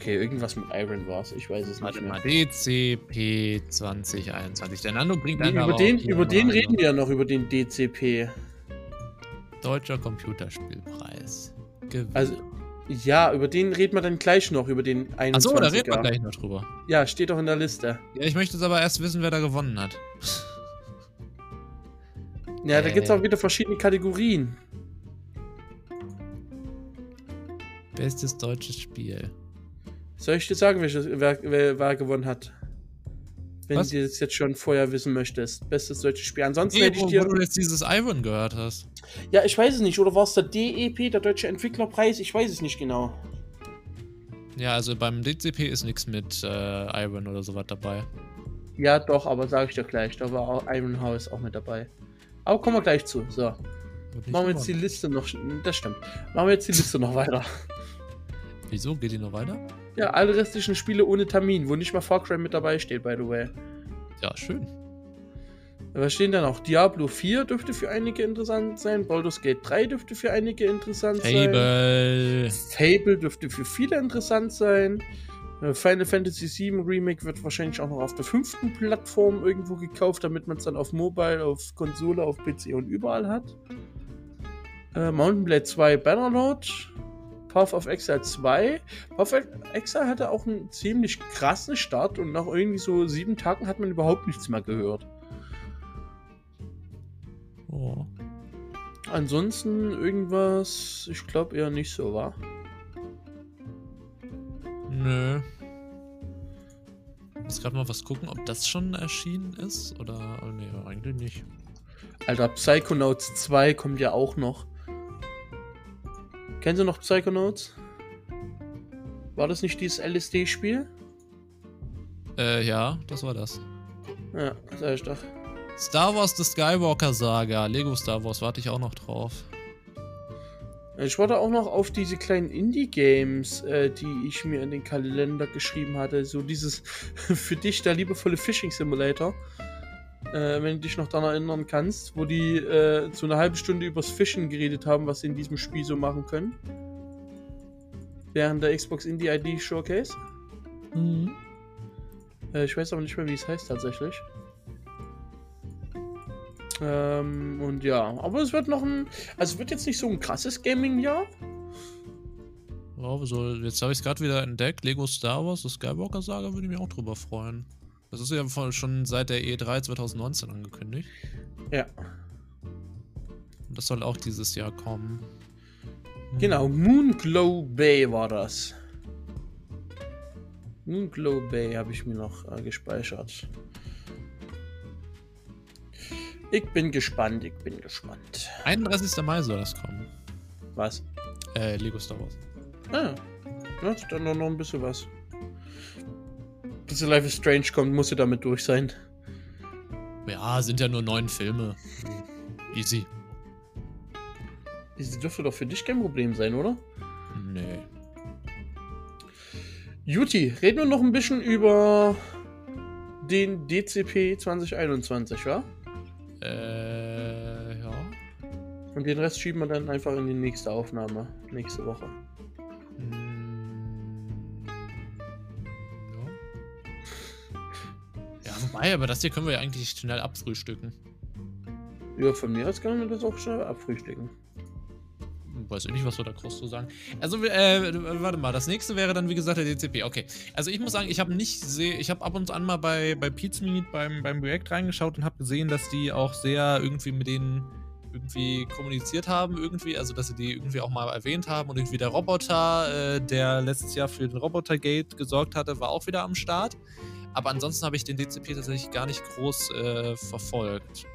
Okay, irgendwas mit Iron war es, ich weiß es nicht Warte mehr. mal, DCP 2021. Der Nando bringt einen Über den, über den reden wir ja noch, über den DCP. Deutscher Computerspielpreis. Gewinner. Also, ja, über den reden wir dann gleich noch, über den 21er. Achso, da reden wir gleich noch drüber. Ja, steht doch in der Liste. Ja, ich möchte jetzt aber erst wissen, wer da gewonnen hat. Ja, da Äh. gibt es auch wieder verschiedene Kategorien. Bestes deutsches Spiel. Soll ich dir sagen, welches, wer, wer, wer gewonnen hat? Wenn Was? du das jetzt schon vorher wissen möchtest. Bestes deutsches Spiel. Ansonsten Nee, hätte ich dir. wo du jetzt dieses Iron gehört hast. Ja, ich weiß es nicht. Oder war es der DEP, der Deutsche Entwicklerpreis? Ich weiß es nicht genau. Ja, also beim DCP ist nichts mit äh, Iron oder sowas dabei. Ja, doch, aber sage ich dir gleich. Da war auch Iron House auch mit dabei. Aber kommen wir gleich zu. So, machen wir jetzt die. Liste noch. Das stimmt. Machen wir jetzt die Liste noch weiter. Wieso? Geht die noch weiter? Ja, alle restlichen Spiele ohne Termin, wo nicht mal Far Cry mit dabei steht, by the way. Ja, schön. Was stehen da noch? Diablo 4 dürfte für einige interessant sein. Baldur's Gate 3 dürfte für einige interessant sein. Fable. Fable dürfte für viele interessant sein. Äh, Final Fantasy VII Remake wird wahrscheinlich auch noch auf der fünften Plattform irgendwo gekauft, damit man es dann auf Mobile, auf Konsole, auf PC und überall hat. Äh, Mountain Blade 2 Bannerlord. Path of Exile 2. Path of Exile hatte auch einen ziemlich krassen Start und nach irgendwie so sieben Tagen hat man überhaupt nichts mehr gehört. Oh. Ansonsten irgendwas, ich glaube eher nicht so, war. Nö. Ich muss gerade mal was gucken, ob das schon erschienen ist oder. Oh, nee, eigentlich nicht. Alter, Psychonauts 2 kommt ja auch noch. Kennen Sie noch Psychonauts? War das nicht dieses LSD-Spiel? Äh, ja, das war das. Ja, sag ich doch. Star Wars The Skywalker Saga. Lego Star Wars, warte ich auch noch drauf. Ich warte auch noch auf diese kleinen Indie-Games, äh, die ich mir in den Kalender geschrieben hatte. So dieses für dich der liebevolle Fishing Simulator. Äh, wenn du dich noch daran erinnern kannst, wo die äh, so eine halbe Stunde übers Fischen geredet haben, was sie in diesem Spiel so machen können. Während der Xbox Indie ID Showcase. Mhm. Äh, ich weiß aber nicht mehr, wie es heißt tatsächlich. Ähm, und ja, aber es wird noch ein. Also es wird jetzt nicht so ein krasses Gaming-Jahr. Ja, so, jetzt habe ich es gerade wieder entdeckt. Lego Star Wars, The Skywalker Saga, würde ich mich auch drüber freuen. Das ist ja schon seit der E3 2019 angekündigt. Ja. Und das soll auch dieses Jahr kommen. Hm. Genau, Moonglow Bay war das. Moonglow Bay habe ich mir noch äh, gespeichert. Ich bin gespannt, ich bin gespannt. 31. Mai soll das kommen. Was? Äh, Lego Star Wars. Ah, ja, dann noch ein bisschen was. Bis Life is Strange kommt, muss sie damit durch sein. Ja, sind ja nur neun Filme. Easy. Das dürfte doch für dich kein Problem sein, oder? Nee. Juti, reden wir noch ein bisschen über den DCP 2021, wa? Äh, ja. Und den Rest schieben wir dann einfach in die nächste Aufnahme, nächste Woche. Wobei, aber das hier können wir ja eigentlich schnell abfrühstücken. Ja, von mir aus kann man das auch schnell abfrühstücken. Weiß ich nicht, was wir da groß zu sagen. Also, wir- äh, warte mal, das nächste wäre dann, wie gesagt, der DCP. Okay. Also, ich muss sagen, ich habe nicht sehr, ich habe ab und an mal bei, bei Pizmeet beim, beim Projekt reingeschaut und habe gesehen, dass die auch sehr irgendwie mit denen irgendwie kommuniziert haben, irgendwie, also dass sie die irgendwie auch mal erwähnt haben und irgendwie der Roboter, äh, der letztes Jahr für den Robotergate gesorgt hatte, war auch wieder am Start. Aber ansonsten habe ich den DCP tatsächlich gar nicht groß äh, verfolgt.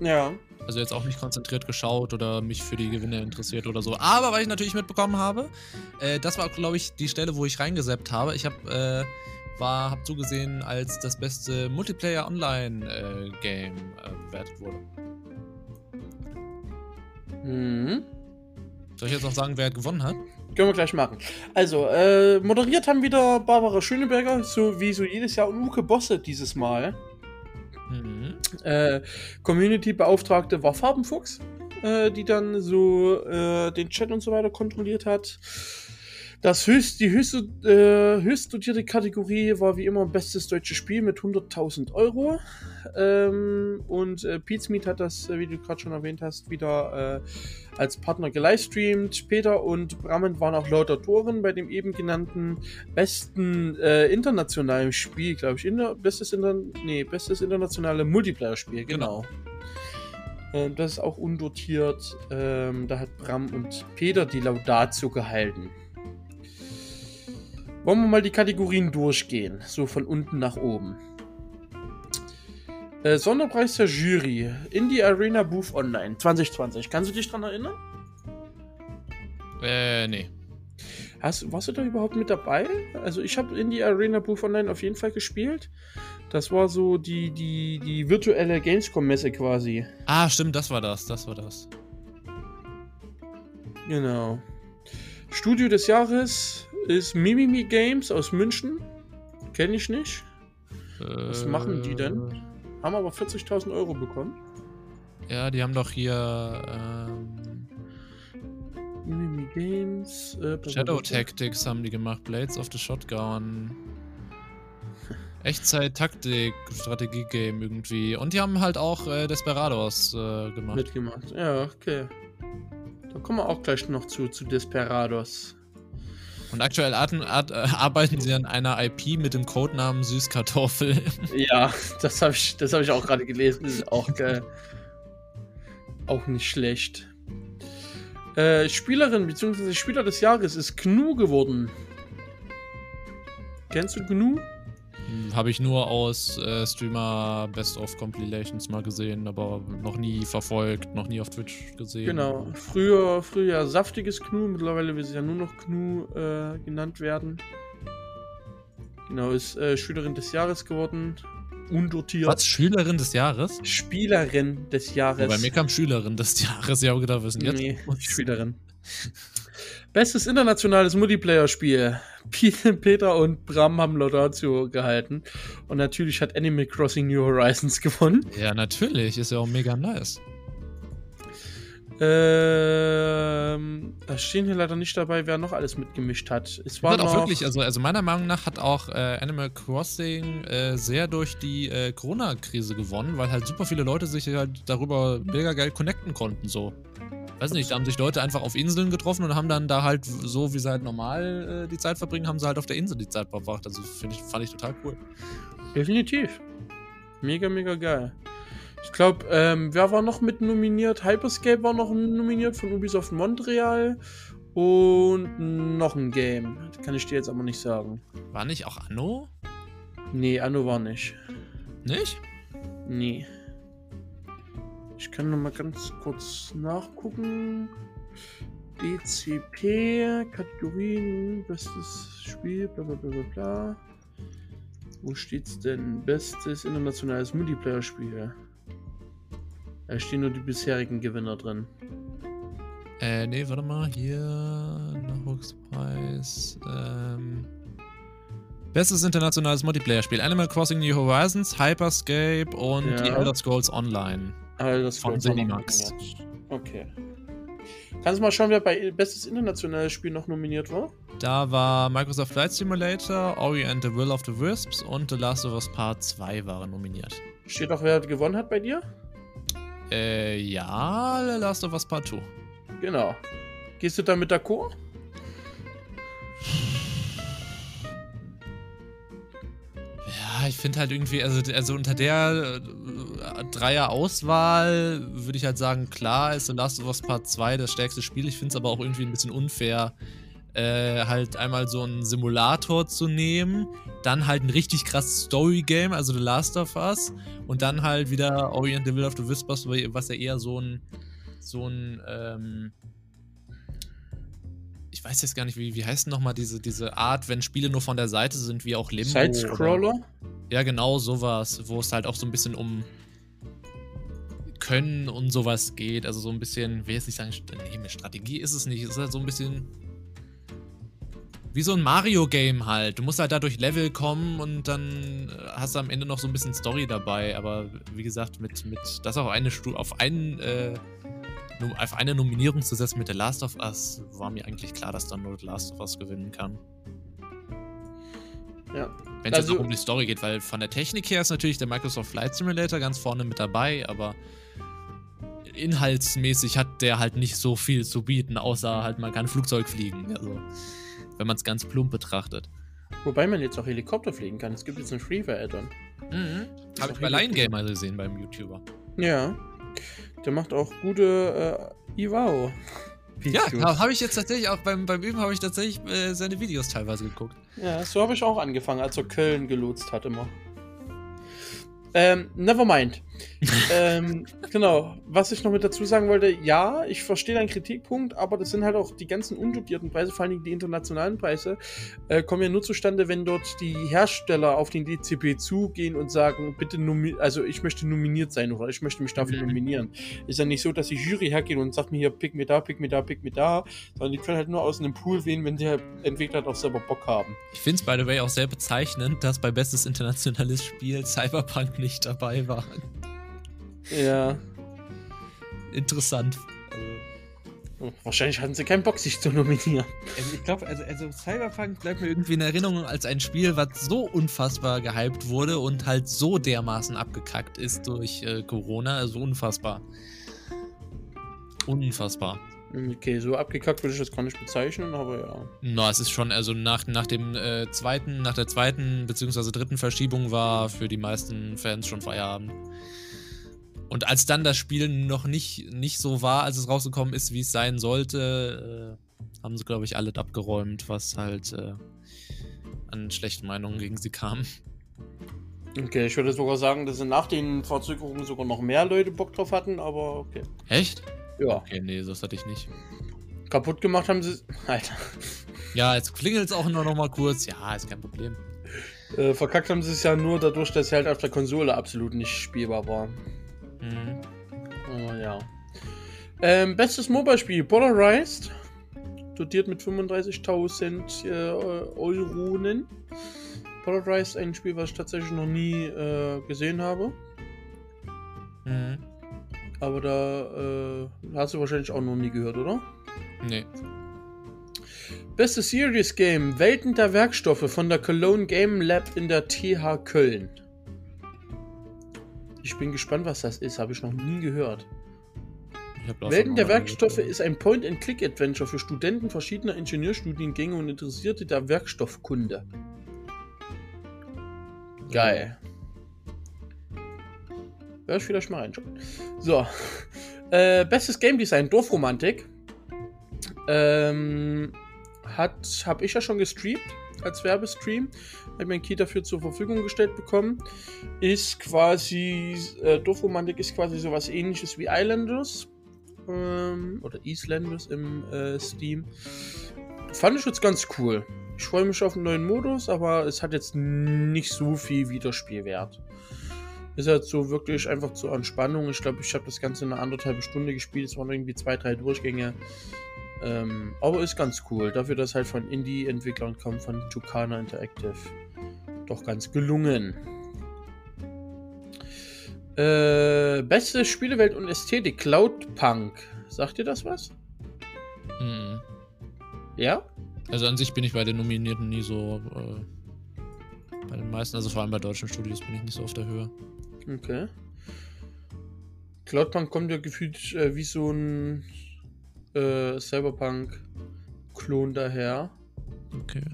Ja. Also jetzt auch nicht konzentriert geschaut oder mich für die Gewinne interessiert oder so. Aber weil ich natürlich mitbekommen habe, äh, das war, glaube ich, die Stelle, wo ich reingeseppt habe. Ich habe äh, war, hab zugesehen, als das beste Multiplayer-Online-Game äh, bewertet wurde. Mhm. Soll ich jetzt noch sagen, wer gewonnen hat? Können wir gleich machen. Also, äh, moderiert haben wieder Barbara Schöneberger, so wie so jedes Jahr, und Uke Bosse dieses Mal. Mhm. Äh, Community-Beauftragte war Farbenfuchs, äh, die dann so äh, den Chat und so weiter kontrolliert hat. Das höchst, die höchste, äh, höchst dotierte Kategorie war wie immer bestes deutsches Spiel mit 100.000 Euro. Ähm, und äh, Pizmeet hat das, äh, wie du gerade schon erwähnt hast, wieder äh, als Partner gelivestreamt. Peter und Brammen waren auch lauter Toren bei dem eben genannten besten äh, internationalen Spiel, glaube ich. Inter bestes, Inter nee, bestes internationale Multiplayer-Spiel, genau. genau. Ähm, das ist auch undotiert. Ähm, da hat Bram und Peter die Laudatio gehalten. Wollen wir mal die Kategorien durchgehen, so von unten nach oben. Äh, Sonderpreis der Jury, Indie Arena Booth Online 2020. Kannst du dich dran erinnern? Äh, nee. Hast, warst du da überhaupt mit dabei? Also ich habe Indie Arena Booth Online auf jeden Fall gespielt. Das war so die, die, die virtuelle Gamescom-Messe quasi. Ah, stimmt, das war das, das war das. Genau. Studio des Jahres, ist Mimimi Games aus München. Kenne ich nicht. Was machen die denn? Haben aber 40.000 Euro bekommen. Ja, die haben doch hier. Ähm, Mimimi Games. Äh, Shadow Tactics haben die gemacht. Blades of the Shotgun. Echtzeit-Taktik, Strategie-Game irgendwie. Und die haben halt auch äh, Desperados äh, gemacht. Mitgemacht. Ja, okay. Da kommen wir auch gleich noch zu, zu Desperados. Und aktuell äh, arbeiten sie an einer IP mit dem Codenamen Süßkartoffel. Ja, das habe ich, hab ich auch gerade gelesen. Auch geil. auch nicht schlecht. Äh, Spielerin bzw. Spieler des Jahres ist Gnu geworden. Kennst du Gnu? Hm, Habe ich nur aus äh, Streamer Best of Compilations mal gesehen, aber noch nie verfolgt, noch nie auf Twitch gesehen. Genau. Früher, früher saftiges Knu, mittlerweile will sie ja nur noch Knu äh, genannt werden. Genau, ist äh, Schülerin des Jahres geworden. Undotiert. Was? Schülerin des Jahres? Spielerin des Jahres. Oh, bei mir kam Schülerin des Jahres. Ja, gedacht, wissen jetzt. Nee, Schülerin. Bestes internationales Multiplayer-Spiel. Peter und Bram haben Laudatio gehalten. Und natürlich hat Animal Crossing New Horizons gewonnen. Ja, natürlich. Ist ja auch mega nice. Ähm, da stehen hier leider nicht dabei, wer noch alles mitgemischt hat. Es war hat auch wirklich, also, also meiner Meinung nach hat auch äh, Animal Crossing äh, sehr durch die äh, Corona-Krise gewonnen, weil halt super viele Leute sich halt darüber mega geil connecten konnten, so weiß nicht, da haben sich Leute einfach auf Inseln getroffen und haben dann da halt, so wie sie halt normal äh, die Zeit verbringen, haben sie halt auf der Insel die Zeit verbracht. Also ich, fand ich total cool. Definitiv. Mega, mega geil. Ich glaube, ähm, wer war noch mit nominiert? Hyperscape war noch nominiert von Ubisoft Montreal. Und noch ein Game. Das kann ich dir jetzt aber nicht sagen. War nicht auch Anno? Nee, Anno war nicht. Nicht? Nee. Ich kann noch mal ganz kurz nachgucken. DCP, Kategorien, bestes Spiel, bla bla bla bla bla. Wo steht's denn? Bestes internationales Multiplayer-Spiel. Da stehen nur die bisherigen Gewinner drin. Äh, nee, warte mal. Hier, Nachwuchspreis. Ähm. Bestes internationales Multiplayer-Spiel: Animal Crossing New Horizons, Hyperscape und ja. The Elder Scrolls Online. Also das von Zenimax. Okay. Kannst du mal schauen, wer bei Bestes internationales Spiel noch nominiert war? Da war Microsoft Flight Simulator, Ori and the Will of the Wisps und The Last of Us Part 2 waren nominiert. Steht auch, wer gewonnen hat bei dir? Äh, ja, The Last of Us Part 2. Genau. Gehst du damit d'accord? Ich finde halt irgendwie, also, also unter der äh, Dreier-Auswahl würde ich halt sagen, klar ist The Last of Us Part 2 das stärkste Spiel. Ich finde es aber auch irgendwie ein bisschen unfair, äh, halt einmal so einen Simulator zu nehmen, dann halt ein richtig krasses Story-Game, also The Last of Us, und dann halt wieder Orient the Will of the Whispers, was ja eher so ein, so ein, ähm, ich weiß jetzt gar nicht, wie, wie heißt denn nochmal diese, diese Art, wenn Spiele nur von der Seite sind, wie auch Limbo. Side-Scroller? Ja, genau, sowas, wo es halt auch so ein bisschen um Können und sowas geht. Also so ein bisschen, will jetzt nicht sagen, nee, Strategie ist es nicht. Es ist halt so ein bisschen wie so ein Mario-Game halt. Du musst halt da durch Level kommen und dann äh, hast du am Ende noch so ein bisschen Story dabei. Aber wie gesagt, mit, mit das auf eine Stu auf einen äh, auf eine Nominierung zu setzen mit The Last of Us, war mir eigentlich klar, dass dann nur The Last of Us gewinnen kann. Ja. Wenn es also, jetzt auch um die Story geht, weil von der Technik her ist natürlich der Microsoft Flight Simulator ganz vorne mit dabei, aber inhaltsmäßig hat der halt nicht so viel zu bieten, außer halt man kann Flugzeug fliegen. Also wenn man es ganz plump betrachtet. Wobei man jetzt auch Helikopter fliegen kann. Es gibt jetzt einen Freeware-Add-on. Mhm. Habe ich bei Line Gamer gesehen beim YouTuber. Ja. Der macht auch gute äh, Iwao. Ja, habe ich jetzt tatsächlich auch beim, beim Üben habe ich tatsächlich äh, seine Videos teilweise geguckt. Ja, so habe ich auch angefangen, als er Köln gelotst hat immer. Ähm, never mind. ähm, genau. Was ich noch mit dazu sagen wollte, ja, ich verstehe deinen Kritikpunkt, aber das sind halt auch die ganzen undotierten Preise, vor allem die internationalen Preise, äh, kommen ja nur zustande, wenn dort die Hersteller auf den DCP zugehen und sagen, bitte also ich möchte nominiert sein oder ich möchte mich dafür mhm. nominieren. Ist ja nicht so, dass die Jury hergeht und sagt mir hier, pick mir da, pick mir da, pick mir da, sondern die können halt nur aus einem Pool wählen, wenn die Entwickler auch selber Bock haben. Ich finde es, by the way, auch sehr bezeichnend, dass bei bestes internationales Spiel Cyberpunk nicht dabei war. Ja. Interessant. Also, wahrscheinlich hatten sie keinen Bock, sich zu nominieren. Also ich glaube, also, also Cyberpunk bleibt mir irgendwie in Erinnerung als ein Spiel, was so unfassbar gehypt wurde und halt so dermaßen abgekackt ist durch äh, Corona. Also unfassbar. Unfassbar. Okay, so abgekackt würde ich das gar nicht bezeichnen, aber ja. Na, es ist schon, also nach, nach dem äh, zweiten, nach der zweiten bzw. dritten Verschiebung war für die meisten Fans schon Feierabend. Und als dann das Spiel noch nicht, nicht so war, als es rausgekommen ist, wie es sein sollte, äh, haben sie, glaube ich, alles abgeräumt, was halt äh, an schlechten Meinungen gegen sie kam. Okay, ich würde sogar sagen, dass sie nach den Verzögerungen sogar noch mehr Leute Bock drauf hatten, aber okay. Echt? Ja. Okay, nee, das hatte ich nicht. Kaputt gemacht haben sie. Alter. Ja, jetzt klingelt es auch nur noch mal kurz. Ja, ist kein Problem. Äh, verkackt haben sie es ja nur dadurch, dass sie halt auf der Konsole absolut nicht spielbar war. Mhm. Oh, ja. Ähm, bestes Mobile-Spiel, Polarized. Dotiert mit 35.000 äh, Euronen. Polarized, ein Spiel, was ich tatsächlich noch nie äh, gesehen habe. Mhm. Aber da äh, hast du wahrscheinlich auch noch nie gehört, oder? Nee. Beste Serious Game, Welten der Werkstoffe von der Cologne Game Lab in der TH Köln. Ich bin gespannt, was das ist. Habe ich noch nie gehört. Welten der Werkstoffe gehört. ist ein Point-and-Click-Adventure für Studenten verschiedener Ingenieurstudiengänge und Interessierte der Werkstoffkunde. Geil. Ja, ich vielleicht mal reinschauen. So. Äh, bestes Game Design, Dorfromantik. Ähm, hat, habe ich ja schon gestreamt als Werbestream habe ich mein Key dafür zur Verfügung gestellt bekommen. Ist quasi, äh, Dorfromantik ist quasi sowas ähnliches wie Islanders. Ähm, oder Islanders im äh, Steam. Fand ich jetzt ganz cool. Ich freue mich auf einen neuen Modus, aber es hat jetzt nicht so viel Wiederspielwert. Ist halt so wirklich einfach zur Entspannung. Ich glaube, ich habe das Ganze in einer anderthalb Stunde gespielt. Es waren irgendwie zwei, drei Durchgänge. Ähm, aber ist ganz cool. Dafür, dass halt von Indie-Entwicklern kommt, von Tucana Interactive doch ganz gelungen. Äh, beste Spielewelt und Ästhetik, Cloudpunk. Sagt ihr das was? Hm. Ja? Also an sich bin ich bei den Nominierten nie so. Äh, bei den meisten, also vor allem bei deutschen Studios, bin ich nicht so auf der Höhe. Okay. Cloudpunk kommt ja gefühlt äh, wie so ein äh, Cyberpunk-Klon daher. Okay.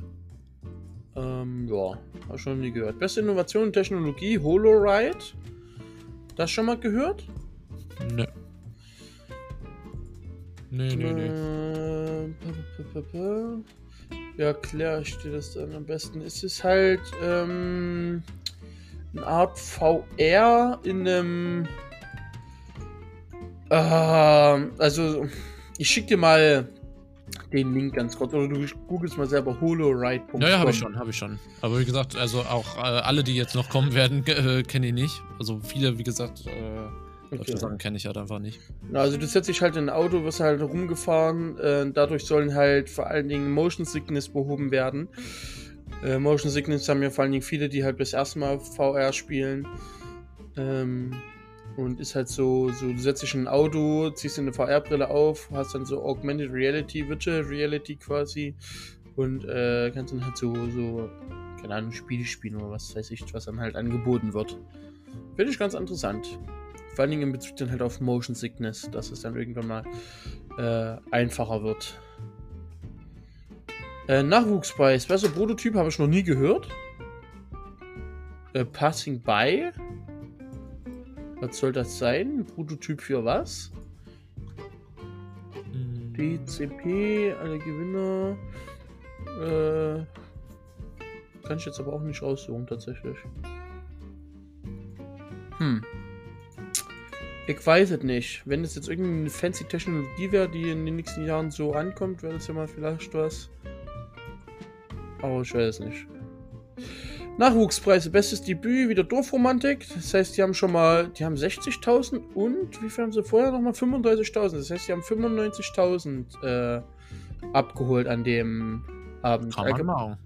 Ähm, ja, hab schon nie gehört. Beste Innovation und Technologie, HoloRide. Das schon mal gehört? Nö. Nee, nee, nee. Äh, Wie erkläre ich dir das dann am besten? Es ist halt ähm, eine Art VR in einem. Äh, also, ich schicke dir mal den Link ganz kurz. Oder du googelst mal selber holoride.com. Naja, habe ich schon, habe ich schon. Aber wie gesagt, also auch äh, alle, die jetzt noch kommen werden, äh, kenne ich nicht. Also viele, wie gesagt, äh, Okay. Sachen kenne ich halt einfach nicht. Also du setzt dich halt in ein Auto, wirst halt rumgefahren. Äh, dadurch sollen halt vor allen Dingen Motion Sickness behoben werden. Äh, Motion Sickness haben ja vor allen Dingen viele, die halt bis erste Mal VR spielen. Ähm, und ist halt so, so, du setzt dich in ein Auto, ziehst dir eine VR-Brille auf, hast dann so Augmented Reality, Virtual Reality quasi. Und äh, kannst dann halt so, so, keine Ahnung, Spiele spielen oder was weiß ich, was dann halt angeboten wird. Finde ich ganz interessant. Vor allen Dingen in Bezug dann halt auf Motion Sickness, dass es dann irgendwann mal äh, einfacher wird. Äh, Nachwuchspreis. Besser Prototyp habe ich noch nie gehört. Äh, Passing by. Was soll das sein? Prototyp für was? Hm. DCP, alle Gewinner. Äh, kann ich jetzt aber auch nicht raussuchen, tatsächlich. Hm. Ich weiß es nicht. Wenn es jetzt irgendeine fancy Technologie wäre, die in den nächsten Jahren so ankommt, wäre das ja mal vielleicht was. Aber ich weiß es nicht. Nachwuchspreise, bestes Debüt, wieder Dorfromantik. Das heißt, die haben schon mal, die haben 60.000 und wie viel haben sie vorher nochmal? 35.000. Das heißt, die haben 95.000 äh, abgeholt an dem Abend. Kann machen.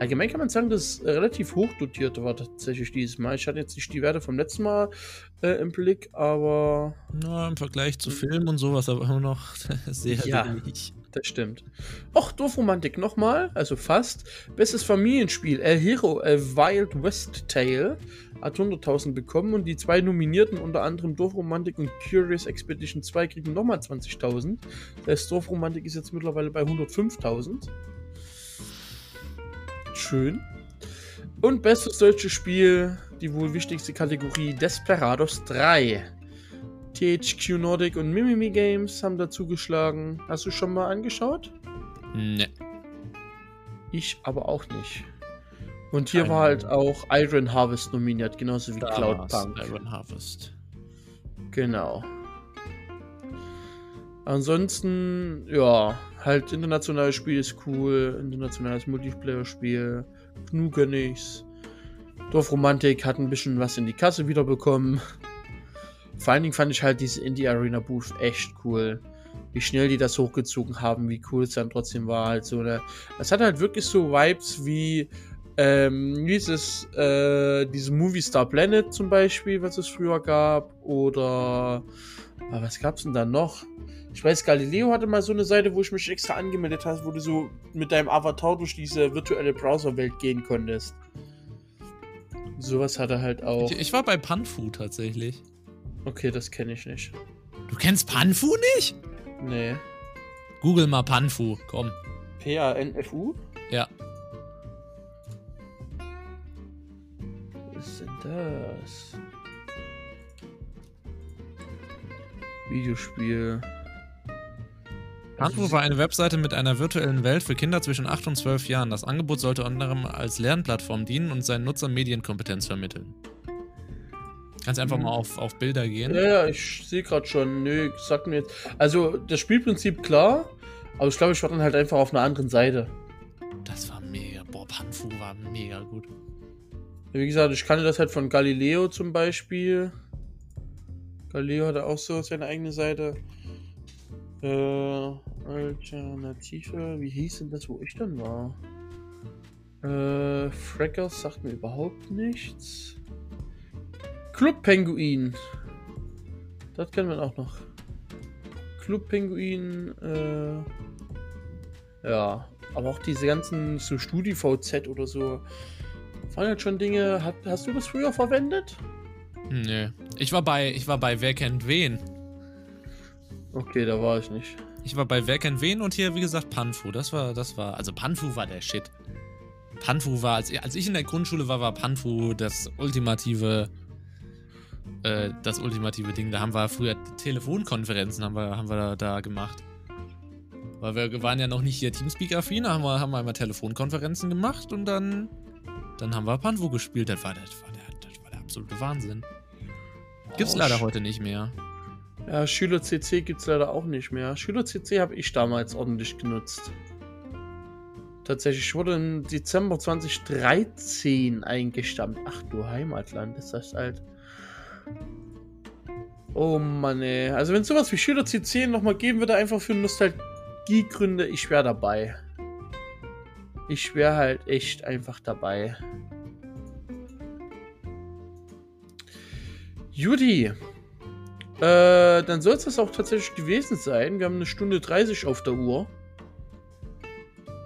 Allgemein kann man sagen, dass es relativ hoch dotiert war tatsächlich dieses Mal. Ich hatte jetzt nicht die Werte vom letzten Mal äh, im Blick, aber. Na, im Vergleich zu Film und sowas aber immer noch sehr ja, wenig. Das stimmt. Och, Dorfromantik nochmal, also fast. Bestes Familienspiel, El Hero, A Wild West Tale, hat 100.000 bekommen und die zwei Nominierten, unter anderem Dorfromantik und Curious Expedition 2, kriegen nochmal 20.000. Das Dorfromantik ist jetzt mittlerweile bei 105.000. Schön. Und bestes deutsches Spiel, die wohl wichtigste Kategorie, Desperados 3. THQ Nordic und Mimimi Games haben dazu geschlagen. Hast du schon mal angeschaut? Ne. Ich aber auch nicht. Und hier Keine war halt auch Iron Harvest nominiert, genauso wie Cloudpunk. Iron Harvest. Genau. Ansonsten, ja, halt internationales Spiel ist cool, internationales Multiplayer-Spiel, GNU. Dorfromantik hat ein bisschen was in die Kasse wiederbekommen. Vor allen Dingen fand ich halt diese Indie Arena Booth echt cool. Wie schnell die das hochgezogen haben, wie cool es dann trotzdem war. Halt so eine, es hat halt wirklich so Vibes wie, ähm, wie ist es, äh, diese Movie Star Planet zum Beispiel, was es früher gab. Oder, ah, was gab's denn da noch? Ich weiß, Galileo hatte mal so eine Seite, wo ich mich extra angemeldet habe, wo du so mit deinem Avatar durch diese virtuelle Browserwelt gehen konntest. Sowas hat er halt auch. Ich, ich war bei Panfu tatsächlich. Okay, das kenne ich nicht. Du kennst Panfu nicht? Nee. Google mal Panfu, komm. P-A-N-F-U? Ja. Was ist denn das? Videospiel. Handbuch war eine Webseite mit einer virtuellen Welt für Kinder zwischen 8 und 12 Jahren. Das Angebot sollte unter anderem als Lernplattform dienen und seinen Nutzern Medienkompetenz vermitteln. Kannst einfach mal auf, auf Bilder gehen. Ja, ja, ich sehe gerade schon. Nö, sagt mir jetzt. Also, das Spielprinzip klar, aber ich glaube, ich war dann halt einfach auf einer anderen Seite. Das war mega. Boah, Panfu war mega gut. Wie gesagt, ich kannte das halt von Galileo zum Beispiel. Galileo hatte auch so seine eigene Seite. Äh, Alternative, wie hieß denn das, wo ich dann war? Äh, Frackers sagt mir überhaupt nichts. Club Penguin. Das kennen wir auch noch. Club Penguin, äh, ja, aber auch diese ganzen so StudiVZ oder so waren halt schon Dinge. Hat, hast du das früher verwendet? Nee. Ich war bei, ich war bei Wer kennt wen. Okay, da war ich nicht. Ich war bei Wer kennt wen und hier, wie gesagt, Panfu. Das war, das war, also Panfu war der Shit. Panfu war, als, als ich in der Grundschule war, war Panfu das ultimative, äh, das ultimative Ding. Da haben wir früher Telefonkonferenzen haben wir, haben wir da, da gemacht. Weil wir waren ja noch nicht hier Teamspeak-affin, haben wir, haben wir einmal Telefonkonferenzen gemacht und dann, dann haben wir Panvo gespielt. Das war, das, war der, das war der absolute Wahnsinn. Gibt's oh, leider heute nicht mehr. Ja, Schüler CC gibt's leider auch nicht mehr. Schüler CC habe ich damals ordentlich genutzt. Tatsächlich wurde im Dezember 2013 eingestammt. Ach du Heimatland, ist das alt. Oh Mann, ey. Also wenn es sowas wie Schüler C10 nochmal geben würde, einfach für Nostalgiegründe, ich wäre dabei. Ich wäre halt echt einfach dabei. Judy. Äh, dann soll es das auch tatsächlich gewesen sein. Wir haben eine Stunde 30 auf der Uhr.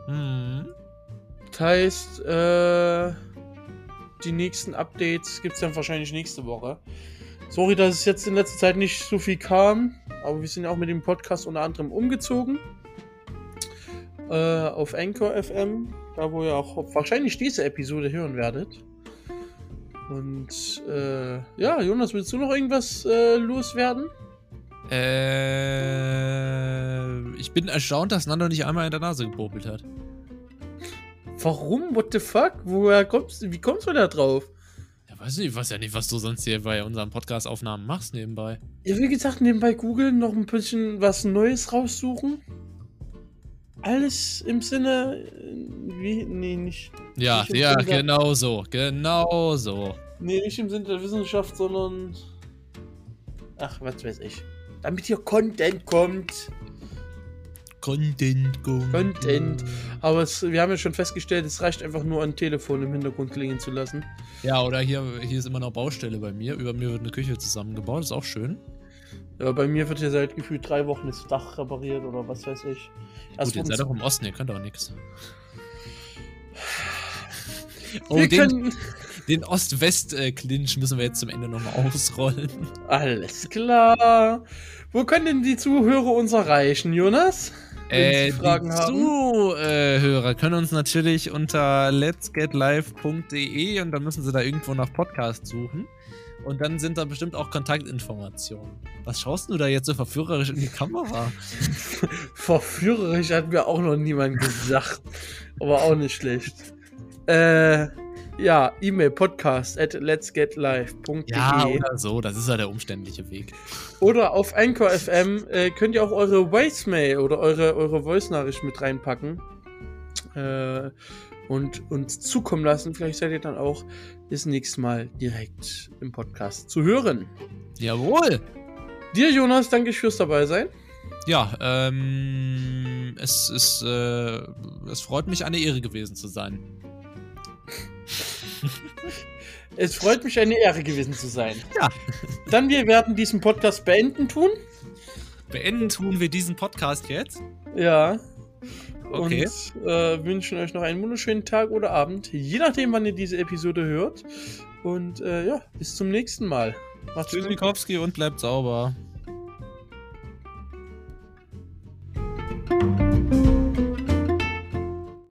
Hm. Das heißt, äh, die nächsten Updates gibt es dann wahrscheinlich nächste Woche. Sorry, dass es jetzt in letzter Zeit nicht so viel kam, aber wir sind ja auch mit dem Podcast unter anderem umgezogen. Äh, auf Anchor FM, da wo ihr auch wahrscheinlich diese Episode hören werdet. Und äh, ja, Jonas, willst du noch irgendwas äh, loswerden? Äh, ich bin erstaunt, dass Nando nicht einmal in der Nase gepopelt hat. Warum? What the fuck? Woher kommst du? Wie kommst du da drauf? Ja, weiß nicht, ich weiß ja nicht, was du sonst hier bei unseren Podcast-Aufnahmen machst nebenbei. Ja, wie gesagt, nebenbei googeln, noch ein bisschen was Neues raussuchen. Alles im Sinne. Wie? Nee, nicht. Ja, nicht ja, Sinne genau so. Genau so. Nee, nicht im Sinne der Wissenschaft, sondern. Ach, was weiß ich. Damit hier Content kommt. Content, Content. Content. Aber es, wir haben ja schon festgestellt, es reicht einfach nur ein Telefon im Hintergrund klingen zu lassen. Ja, oder hier, hier ist immer noch Baustelle bei mir. Über mir wird eine Küche zusammengebaut, ist auch schön. Ja, bei mir wird hier seit gefühlt drei Wochen das Dach repariert oder was weiß ich. Gut, ihr seid doch im Osten, ihr könnt auch nichts. Oh, wir den, den Ost-West-Clinch müssen wir jetzt zum Ende nochmal ausrollen. Alles klar. Wo können denn die Zuhörer uns erreichen, Jonas? Äh, Fragen die Zuhörer können uns natürlich unter letsgetlive.de und dann müssen sie da irgendwo nach Podcast suchen. Und dann sind da bestimmt auch Kontaktinformationen. Was schaust du da jetzt so verführerisch in die Kamera? verführerisch hat mir auch noch niemand gesagt. Aber auch nicht schlecht. Äh, ja, E-Mail podcast at letsgetlive.de. Ja, oder so, das ist ja der umständliche Weg. Oder auf Anchor FM äh, könnt ihr auch eure Voicemail oder eure, eure Voice-Nachricht mit reinpacken. Äh, und uns zukommen lassen. Vielleicht seid ihr dann auch das nächste Mal direkt im Podcast zu hören. Jawohl! Dir, Jonas, danke ich fürs dabei sein. Ja, ähm, es ist, äh, es freut mich, eine Ehre gewesen zu sein. es freut mich, eine Ehre gewesen zu sein. Ja. Dann wir werden diesen Podcast beenden tun. Beenden tun wir diesen Podcast jetzt? Ja. Okay. Und äh, wünschen euch noch einen wunderschönen Tag oder Abend, je nachdem, wann ihr diese Episode hört. Und äh, ja, bis zum nächsten Mal. Macht's Tschüss, Mikowski, und bleibt sauber.